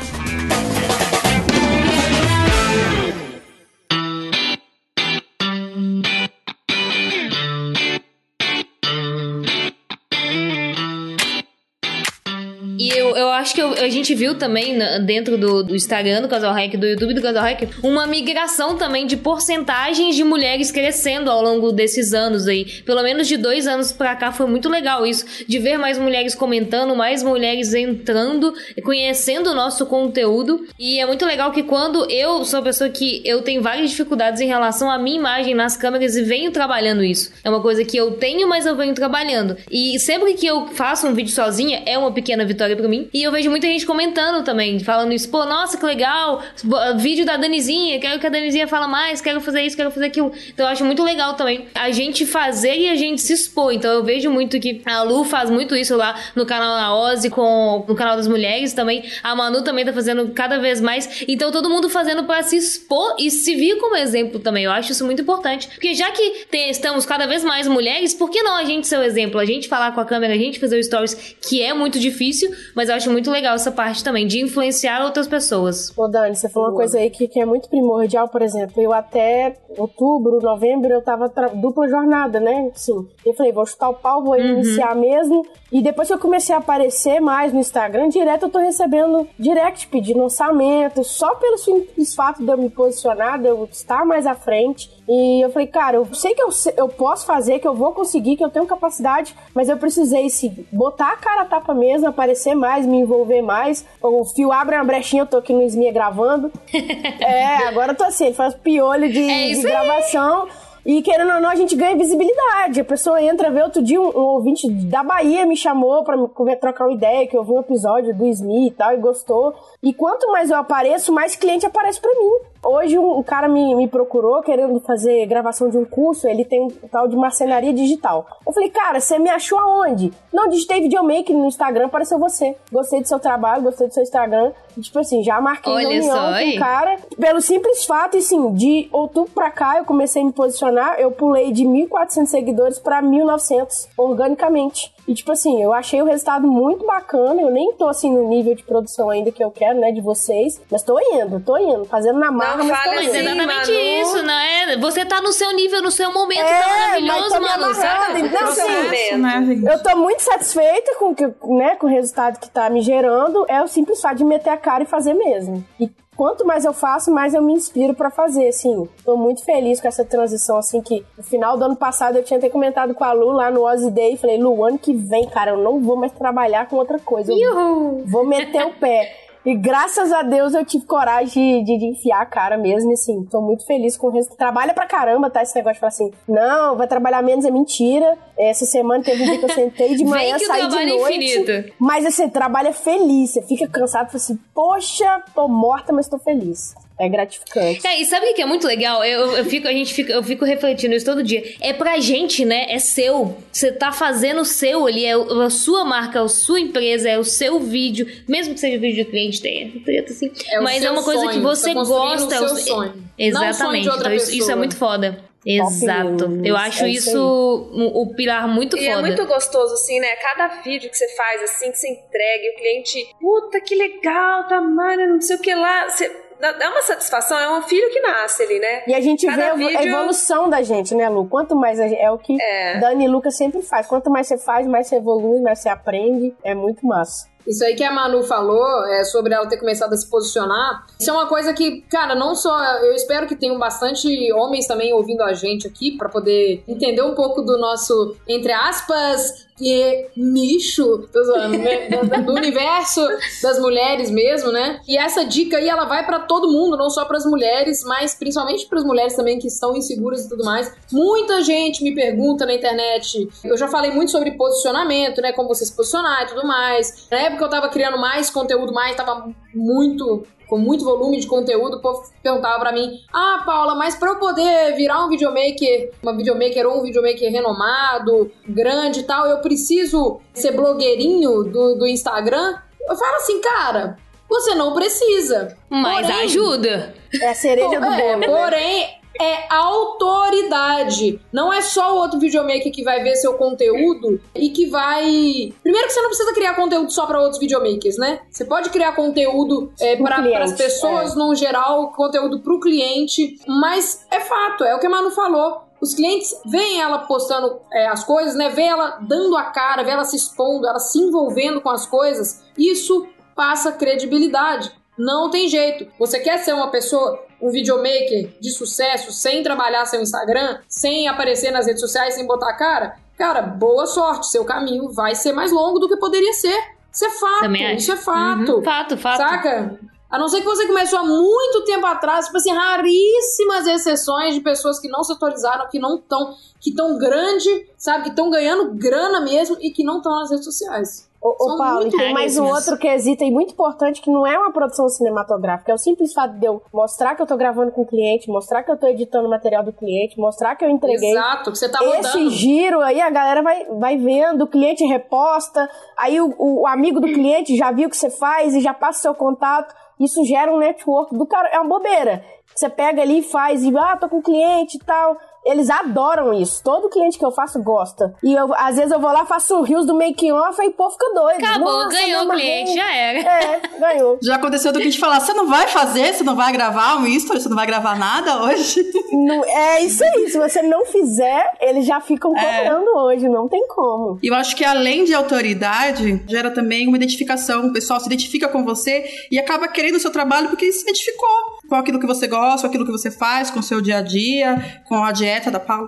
Acho que eu- a gente viu também na- dentro do, do Instagram do Casal Hack, do YouTube do Casal Hack, uma migração também de porcentagens de mulheres crescendo ao longo desses anos aí. Pelo menos de dois anos pra cá foi muito legal isso, de ver mais mulheres comentando, mais mulheres entrando, conhecendo o nosso conteúdo. E é muito legal que quando eu sou uma pessoa que eu tenho várias dificuldades em relação à minha imagem nas câmeras e venho trabalhando isso. É uma coisa que eu tenho, mas eu venho trabalhando. E sempre que eu faço um vídeo sozinha, é uma pequena vitória pra mim. E eu vejo muita gente comentando também, falando isso, pô, nossa, que legal, vídeo da Danizinha, quero que a Danizinha fala mais, quero fazer isso, quero fazer aquilo. Então eu acho muito legal também a gente fazer e a gente se expor. Então eu vejo muito que a Lu faz muito isso lá no canal da Ozzy, com, no canal das mulheres também. A Manu também tá fazendo cada vez mais. Então todo mundo fazendo pra se expor e se vir como exemplo também. Eu acho isso muito importante. Porque já que tem- estamos cada vez mais mulheres, por que não a gente ser o exemplo? A gente falar com a câmera, a gente fazer o stories, que é muito difícil, mas eu acho muito legal essa parte também, de influenciar outras pessoas. Ô Dani, você falou uma coisa aí que, que é muito primordial, por exemplo, eu até outubro, novembro, eu tava dupla jornada, né? Sim. Eu falei, vou chutar o pau, vou iniciar mesmo. E depois que eu comecei a aparecer mais no Instagram, direto eu tô recebendo direct pedindo orçamento, só pelo simples fato de eu me posicionar, de eu estar mais à frente. E eu falei, cara, eu sei que eu, eu posso fazer, que eu vou conseguir, que eu tenho capacidade, mas eu precisei se botar a cara a tapa mesmo, aparecer mais, mais, me envolver mais. O fio abre uma brechinha, eu tô aqui no Esmia gravando. é, agora eu tô assim, faz piolho de, É de gravação. E querendo ou não, a gente ganha visibilidade. A pessoa entra, vê outro dia um, um ouvinte da Bahia me chamou pra me trocar uma ideia, que eu vi um episódio do Smith e tal, e gostou. E quanto mais eu apareço, mais cliente aparece pra mim. Hoje um, cara me, me procurou querendo fazer gravação de um curso, ele tem um tal de marcenaria digital. Eu falei, cara, você me achou aonde? Não, digitei videomaker no Instagram, apareceu você. Gostei do seu trabalho, gostei do seu Instagram. E, tipo assim, já marquei Olha reunião só, com o cara. Pelo simples fato, assim, de outubro pra cá, eu comecei a me posicionar, eu pulei de 1.400 seguidores pra 1.900, organicamente. E, tipo assim, eu achei o resultado muito bacana. Eu nem tô, assim, no nível de produção ainda que eu quero, né, de vocês. Mas tô indo, tô indo. Fazendo na marra, Não mas tô fale Mas indo. assim, exatamente Manu. isso, né? Você tá no seu nível, no seu momento, É, tá mas maravilhoso, tô mano. sabe? então, No seu assim, né? Eu tô muito satisfeita com, que, né, com o resultado que tá me gerando. É o simples fato de meter a cara e fazer mesmo. E quanto mais eu faço, mais eu me inspiro pra fazer, assim. Tô muito feliz com essa transição, assim, que no final do ano passado eu tinha até comentado com a Lu lá no Ozzy Day. Falei, Lu, ano que vem, cara, eu não vou mais trabalhar com outra coisa. Eu vou meter o pé. E graças a Deus eu tive coragem de, de, de enfiar a cara mesmo, e assim, tô muito feliz com o resultado. Trabalha pra caramba, tá? Esse negócio de falar assim, não, vai trabalhar menos é mentira. Essa semana teve um dia que eu sentei de manhã, saí de é noite. infinito. Mas assim, trabalha feliz, você fica cansado, fala assim, poxa, tô morta, mas tô feliz. É gratificante. É, e sabe o que é muito legal? Eu, eu, fico, a gente fica, eu fico refletindo isso todo dia. É pra gente, né? É seu. Você tá fazendo o seu ali, é o- a sua marca, a sua empresa, é o seu vídeo. Mesmo que seja vídeo de cliente, tem treta assim. É o Mas é uma coisa sonho, que você tá gosta. o é seu seu- sonho. O sonho Exatamente. outra Então, isso, isso é muito foda. Exato. Eu acho é isso o, o pilar muito E foda. é muito gostoso, assim, né? Cada vídeo que você faz, assim, que você entrega, e o cliente, puta que legal, tamanho, não sei o que lá. Você, dá uma satisfação, é um filho que nasce ali, né? E a gente Cada vê a evo- a vídeo- evolução da gente, né, Lu? Quanto mais a gente, é o que É. Dani e Lucas sempre faz. Quanto mais você faz, mais você evolui, mais você aprende. É muito massa. Isso aí que a Manu falou, é, sobre ela ter começado a se posicionar, isso é uma coisa que, cara, não só. Eu espero que tenham bastante homens também ouvindo a gente aqui, pra poder entender um pouco do nosso, entre aspas, que nicho, né? do, universo das mulheres mesmo, né? E essa dica aí, ela vai pra todo mundo, não só pras mulheres, mas principalmente pras mulheres também que estão inseguras e tudo mais. Muita gente me pergunta na internet, eu já falei muito sobre posicionamento, né? Como você se posicionar e tudo mais. Na época eu tava criando mais conteúdo, mais, tava muito com muito volume de conteúdo, o povo perguntava pra mim: Ah, Paula, mas pra eu poder virar um videomaker, uma videomaker ou um videomaker renomado, grande e tal, eu preciso ser blogueirinho do, do Instagram? Eu falo assim, cara, você não precisa. Mas Porém, ajuda. É a cereja do é, bolo. né? porém, é autoridade. Não é só o outro videomaker que vai ver seu conteúdo e que vai. Primeiro que você não precisa criar conteúdo só para outros videomakers, né? Você pode criar conteúdo é, para as pessoas no geral, conteúdo pro cliente. Mas é fato, é o que a Manu falou. Os clientes veem ela postando é, as coisas, né? Vê ela dando a cara, vê ela se expondo, ela se envolvendo com as coisas. Isso passa credibilidade. Não tem jeito. Você quer ser uma pessoa, um videomaker de sucesso, sem trabalhar seu Instagram, sem aparecer nas redes sociais, sem botar a cara? Cara, boa sorte. Seu caminho vai ser mais longo do que poderia ser. Isso é fato. Isso é fato. Uhum, fato, fato. Saca? A não ser que você começou há muito tempo atrás, tipo assim, raríssimas exceções de pessoas que não se atualizaram, que não estão, que estão grande, sabe, que estão ganhando grana mesmo e que não estão nas redes sociais. Ô, Paulo, tem mais um raríssimas. outro quesito aí muito importante que não é uma produção cinematográfica, é o simples fato de eu mostrar que eu tô gravando com o cliente, mostrar que eu tô editando o material do cliente, mostrar que eu entreguei. Exato, que você tá Esse rodando. giro aí a galera vai, vai vendo, o cliente reposta, aí o, o amigo do cliente já viu o que você faz e já passa seu contato. Isso gera um network do cara. É uma bobeira. Você pega ali e faz, e ah, tô com cliente e tal. Eles adoram isso. Todo cliente que eu faço gosta. E eu, às vezes eu vou lá, faço um rios do making off e o povo fica doido. Acabou, Nossa, ganhou me o cliente, já era. É, ganhou. Já aconteceu do cliente falar: você não vai fazer, você não vai gravar um history, você não vai gravar nada hoje? Não- é isso aí. Se você não fizer, eles já ficam cobrando hoje. Não tem como. E eu acho que além de autoridade, gera também uma identificação. O pessoal se identifica com você e acaba querendo o seu trabalho porque se identificou. Com aquilo que você gosta, com aquilo que você faz, com o seu dia a dia, com a dieta da Paula.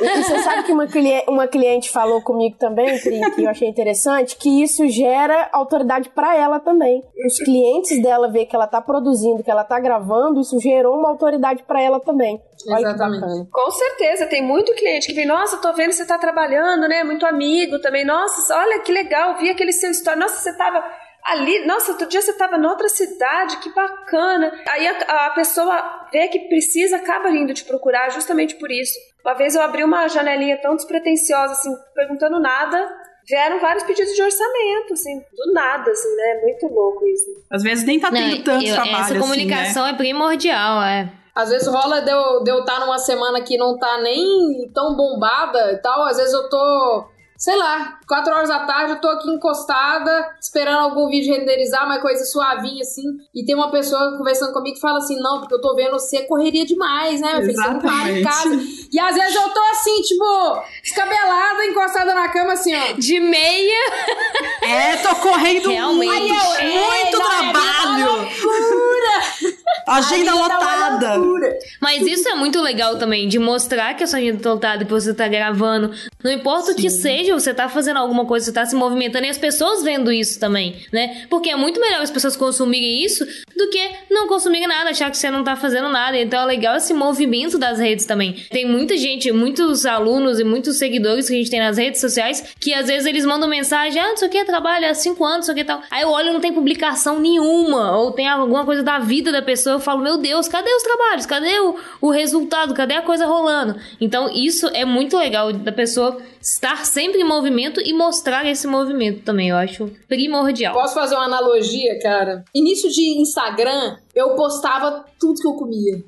E você sabe que uma, cliente, uma cliente falou comigo também, Pri, que eu achei interessante, que isso gera autoridade para ela também. Os clientes dela ver que ela tá produzindo, que ela tá gravando, isso gerou uma autoridade para ela também. Olha Exatamente. Com certeza, tem muito cliente que vem, nossa, tô vendo que você tá trabalhando, né? Muito amigo também. Nossa, olha que legal, vi aquele seu story. Nossa, você tava ali, nossa, outro dia você tava noutra cidade, que bacana. Aí a, a pessoa vê que precisa, acaba vindo te procurar justamente por isso. Uma vez eu abri uma janelinha tão despretensiosa, assim, perguntando nada, vieram vários pedidos de orçamento, assim, do nada, assim, né? Muito louco isso. Às vezes nem tá tendo Não, tanto eu- trabalho essa comunicação assim, é primordial, é. Às vezes rola de eu, de eu estar numa semana que não tá nem tão bombada e tal. Às vezes eu tô, sei lá, 4 horas da tarde, eu tô aqui encostada, esperando algum vídeo renderizar, uma coisa suavinha assim. E tem uma pessoa conversando comigo que fala assim: Não, porque eu tô vendo você correria demais, né, filho? Você não para em casa. E às vezes eu tô assim, tipo, descabelada, encostada na cama, assim, ó. De meia. É, tô correndo Realmente. muito, eu, muito "Ei, não, é trabalho. Agenda é uma lotada. loucura. Mas isso é muito legal também, de mostrar que a sua agenda tá lotada, que você tá gravando. Não importa o que seja, você tá fazendo alguma coisa, você tá se movimentando e as pessoas vendo isso também, né? Porque é muito melhor as pessoas consumirem isso do que não consumirem nada, achar que você não tá fazendo nada. Então é legal esse movimento das redes também. Tem muita gente, muitos alunos e muitos seguidores que a gente tem nas redes sociais que às vezes eles mandam mensagem, ah, não sei o que, trabalho há cinco anos, o que tal. Aí eu olho não tem publicação nenhuma, ou tem alguma coisa da vida da pessoa, eu falo, meu Deus, cadê os trabalhos? Cadê o, o resultado? Cadê a coisa rolando? Então isso é muito legal da pessoa estar sempre em movimento e mostrar esse movimento também, eu acho primordial. Posso fazer uma analogia, cara? Início de Instagram, eu postava tudo que eu comia.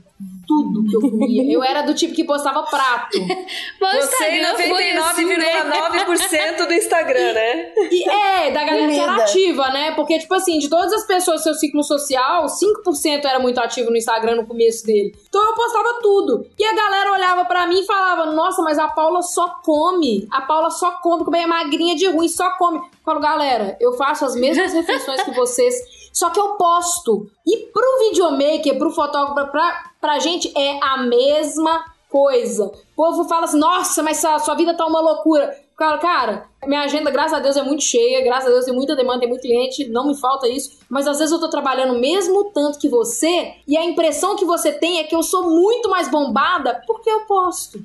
Tudo que eu comia. Eu era do tipo que postava prato. Mas Você e Instagram foi assim, né? 99,9% do Instagram, né? E é, da galera que era ativa, né? Porque, tipo assim, de todas as pessoas do seu ciclo social, 5% era muito ativo no Instagram no começo dele. Então eu postava tudo. E a galera olhava pra mim e falava: Nossa, mas a Paula só come. A Paula só come, como é magrinha de ruim, só come. Eu falo, galera, eu faço as mesmas refeições que vocês, só que eu posto. E pro videomaker, pro fotógrafo, pra, pra gente, é a mesma coisa. O povo fala assim: Nossa, mas sua, sua vida tá uma loucura. Cara, cara, minha agenda, graças a Deus, é muito cheia, graças a Deus tem muita demanda, tem muito cliente, não me falta isso. Mas às vezes eu tô trabalhando mesmo tanto que você, e a impressão que você tem é que eu sou muito mais bombada porque eu posto.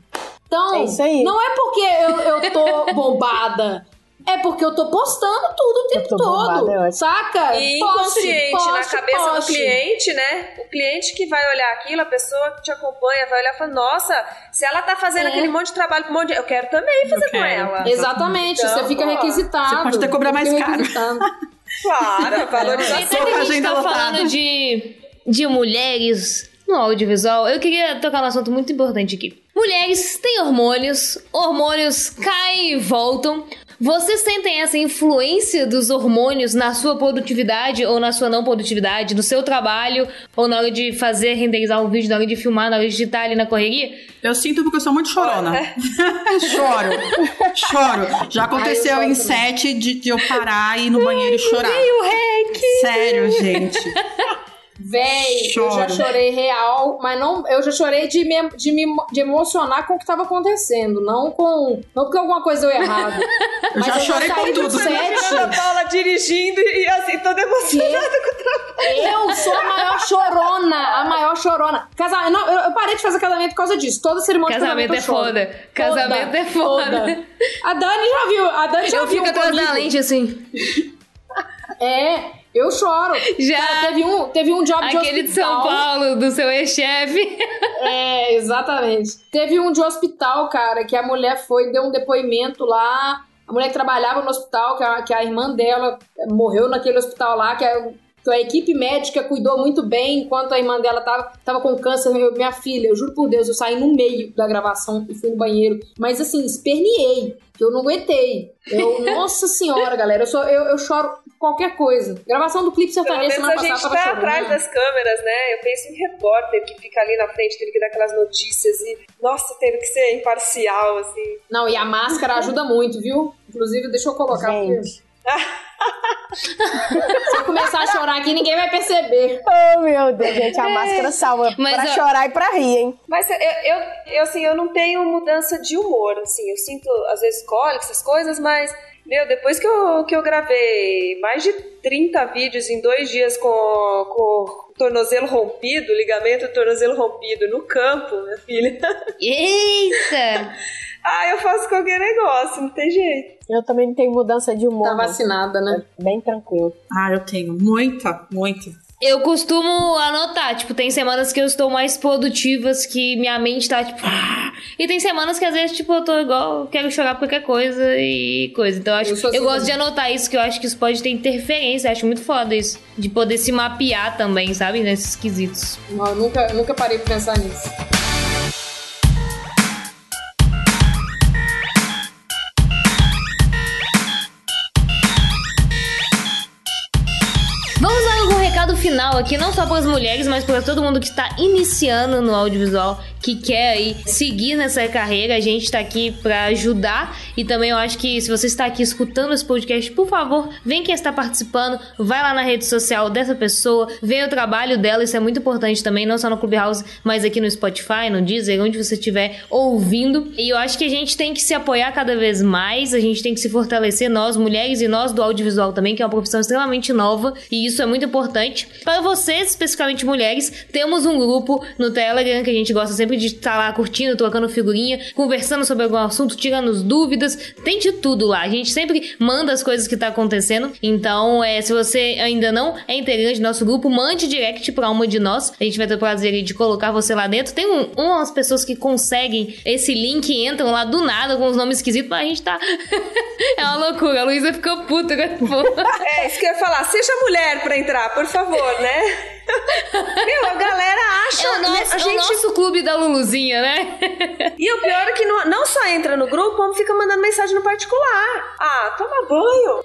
Então, É não é porque eu, eu tô bombada. É porque eu tô postando tudo o tempo todo. bombada, é saca? E Poste, inconsciente, na poste, cabeça do poste. cliente, né? O cliente que vai olhar aquilo, a pessoa que te acompanha, vai olhar e falar: Nossa, se ela tá fazendo É. aquele monte de trabalho com um monte de. Eu quero também fazer Eu com quero. ela. Exatamente, Então, você fica ó, requisitado. você pode até cobrar mais caro. Claro, E valorização. que a gente tá lotada. falando de, de mulheres no audiovisual, eu queria tocar num assunto muito importante aqui. Mulheres têm hormônios, hormônios caem e voltam. Vocês sentem essa influência dos hormônios na sua produtividade ou na sua não produtividade, no seu trabalho, ou na hora de fazer, renderizar um vídeo, na hora de filmar, na hora de digitar ali na correria? Eu sinto porque eu sou muito chorona. É. Choro. Choro. Já aconteceu eu em sete de, de eu parar e ir no banheiro e chorar. Sério, gente. Véi, eu já Choro. chorei real, mas não. Eu já chorei de me, de me de emocionar com o que tava acontecendo, não com. Não porque alguma coisa deu errado. Eu já chorei com tudo. set, A Paula dirigindo e assim, toda emocionada. Eu sou a maior chorona, a maior chorona. Casa... Não, eu, eu parei de fazer casamento por causa disso. Toda cerimônia de Casamento é eu choro. foda. Casamento é foda. toda. A Dani já viu, a Dani já Eu viu fico atrás da lente assim. É, eu choro. Já. Cara, teve um, teve um job de Aquele de São hospital. Paulo, do seu ex-chefe. É, exatamente. Teve um de hospital, cara, que a mulher foi, deu um depoimento lá. A mulher que trabalhava no hospital, que a, que a irmã dela morreu naquele hospital lá, que a, que a equipe médica cuidou muito bem enquanto a irmã dela tava, tava com câncer. Eu, minha filha, eu juro por Deus, eu saí no meio da gravação e fui no banheiro. Mas assim, esperneei, que eu não aguentei. Eu, nossa senhora, galera, eu, sou, eu, eu choro por qualquer coisa. Gravação do clipe sertanejo semana a gente passada tá atrás das câmeras, né? Eu penso em repórter que fica ali na frente, teve que dar aquelas notícias e, nossa, teve que ser imparcial, assim. Não, e a máscara ajuda muito, viu? Inclusive, deixa eu colocar. Gente. chorar aqui, ninguém vai perceber. Oh, meu Deus, gente, a máscara salva Mas pra eu- chorar e pra rir, hein? Mas eu, eu, eu, assim, eu não tenho mudança de humor, assim. Eu sinto, às vezes, cólica, essas coisas, mas, meu, depois que eu, que eu gravei mais de 30 vídeos em dois dias com, com tornozelo rompido, ligamento do tornozelo rompido no campo, minha filha. Eita! ah, eu faço qualquer negócio, não tem jeito. Eu também não tenho mudança de humor. Tá vacinada, né? Bem tranquilo. Ah, eu tenho muita, muita. Eu costumo anotar, tipo, tem semanas que eu estou mais produtivas, que minha mente tá, tipo... E tem semanas que às vezes, tipo, eu tô igual, quero chorar por qualquer coisa e coisa. Então eu acho Eu sou eu assim gosto de anotar isso, que eu acho que isso pode ter interferência. Eu acho muito foda isso. De poder se mapear também, sabe? Nesses quesitos. Não, eu nunca, eu nunca parei pra pensar nisso. Final aqui, não só para as mulheres, mas para todo mundo que está iniciando no audiovisual, que quer aí seguir nessa carreira. A gente está aqui para ajudar e também eu acho que se você está aqui escutando esse podcast, por favor, vem quem está participando, vai lá na rede social dessa pessoa, vê o trabalho dela, isso é muito importante também, não só no Clubhouse, mas aqui no Spotify, no Deezer, onde você estiver ouvindo. E eu acho que a gente tem que se apoiar cada vez mais, a gente tem que se fortalecer, nós mulheres e nós do audiovisual também, que é uma profissão extremamente nova e isso é muito importante. Para vocês, especificamente mulheres, temos um grupo no Telegram que a gente gosta sempre de estar lá curtindo, trocando figurinha, conversando sobre algum assunto, tirando as dúvidas, tem de tudo lá. A gente sempre manda as coisas que tá acontecendo. Então, é, se você ainda não é integrante do nosso grupo, mande direct para uma de nós. A gente vai ter o prazer de colocar você lá dentro. Tem um, umas pessoas que conseguem esse link e entram lá do nada com os nomes esquisitos, mas a gente tá. é uma loucura. A Luísa ficou puta. É, isso que eu ia falar. Seja mulher pra entrar, por favor, né? Meu, a galera acha. É o nosso, a é o gente... nosso clube da Luluzinha, né? E o pior é que não, não só entra no grupo, como fica mandando mensagem no particular. Ah, toma banho.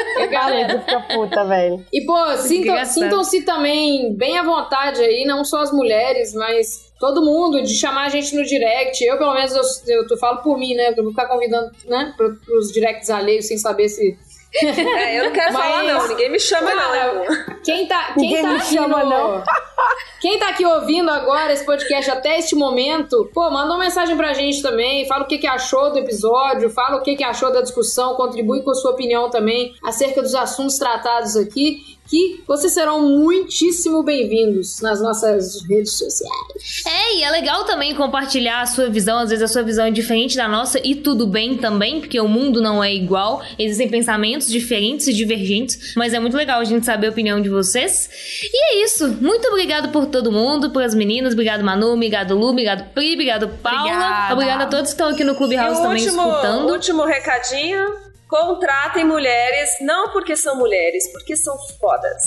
E, galera, fica puta, velho. E, pô, sintam- sintam-se também bem à vontade aí, não só as mulheres, mas todo mundo, de chamar a gente no direct. Eu, pelo menos, eu, eu, eu falo por mim, né? Eu vou ficar convidando, né, pro, pros directs alheios sem saber se. É, eu não quero Mas- falar, não. Ninguém me chama, Cara, não. Quem tá, quem Ninguém tá me aqui chama, no- não. Quem tá aqui ouvindo agora esse podcast até este momento, pô, manda uma mensagem pra gente também, fala o que, que achou do episódio, fala o que, que achou da discussão, contribui com a sua opinião também acerca dos assuntos tratados aqui, que vocês serão muitíssimo bem-vindos nas nossas redes sociais. É, e é legal também compartilhar a sua visão. Às vezes a sua visão é diferente da nossa e tudo bem também, porque o mundo não é igual. Existem pensamentos diferentes e divergentes, mas é muito legal a gente saber a opinião de vocês. E é isso. Muito obrigado por todo mundo, por as meninas. Obrigado, Manu. Obrigado, Lu. Obrigado, Pri. Obrigado, Paula. Obrigada. Obrigada a todos que estão aqui no E Clubhouse o também último, escutando. último recadinho. Contratem mulheres, não porque são mulheres, porque são fodas.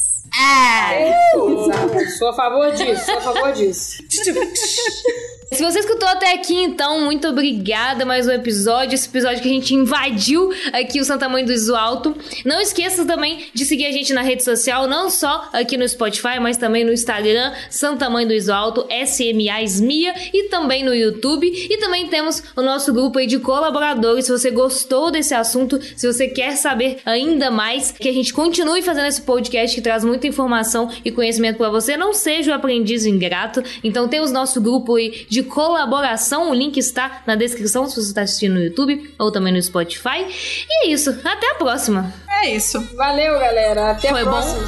Exato. Sou a favor disso, sou a favor disso. Se você escutou até aqui, então, muito obrigada mais um episódio. Esse episódio que a gente invadiu aqui o Santa Mãe do Iso Alto. Não esqueça também de seguir a gente na rede social, não só aqui no Spotify, mas também no Instagram, Santa Mãe do Iso Alto, SMA Esmia, e também no YouTube. E também temos o nosso grupo aí de colaboradores. Se você gostou desse assunto, se você quer saber ainda mais, que a gente continue fazendo esse podcast que traz muita informação e conhecimento para você, não seja o aprendiz ingrato. Então temos nosso grupo aí de colaboração, o link está na descrição se você está assistindo no YouTube ou também no Spotify. E é isso, até a próxima. É isso. Valeu, galera. Até Foi a bom? próxima.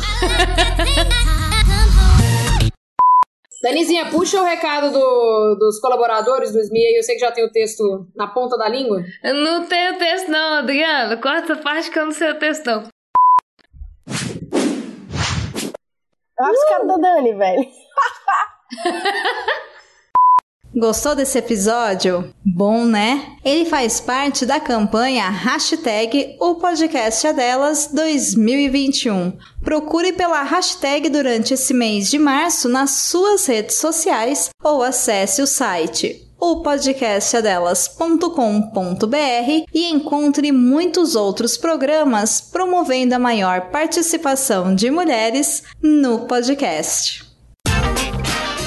Danizinha, puxa o recado do- dos colaboradores do SMI aí. Eu sei que já tem o texto na ponta da língua. Eu não tenho texto não, Adriano. Corta a parte que eu não sei o texto não. Olha os caras da Dani, velho. Gostou desse episódio? Bom, né? Ele faz parte da campanha hashtag O Podcast é Delas 2021. Procure pela hashtag durante esse mês de março nas suas redes sociais ou acesse o site opodcastadelas.com.br e encontre muitos outros programas promovendo a maior participação de mulheres no podcast.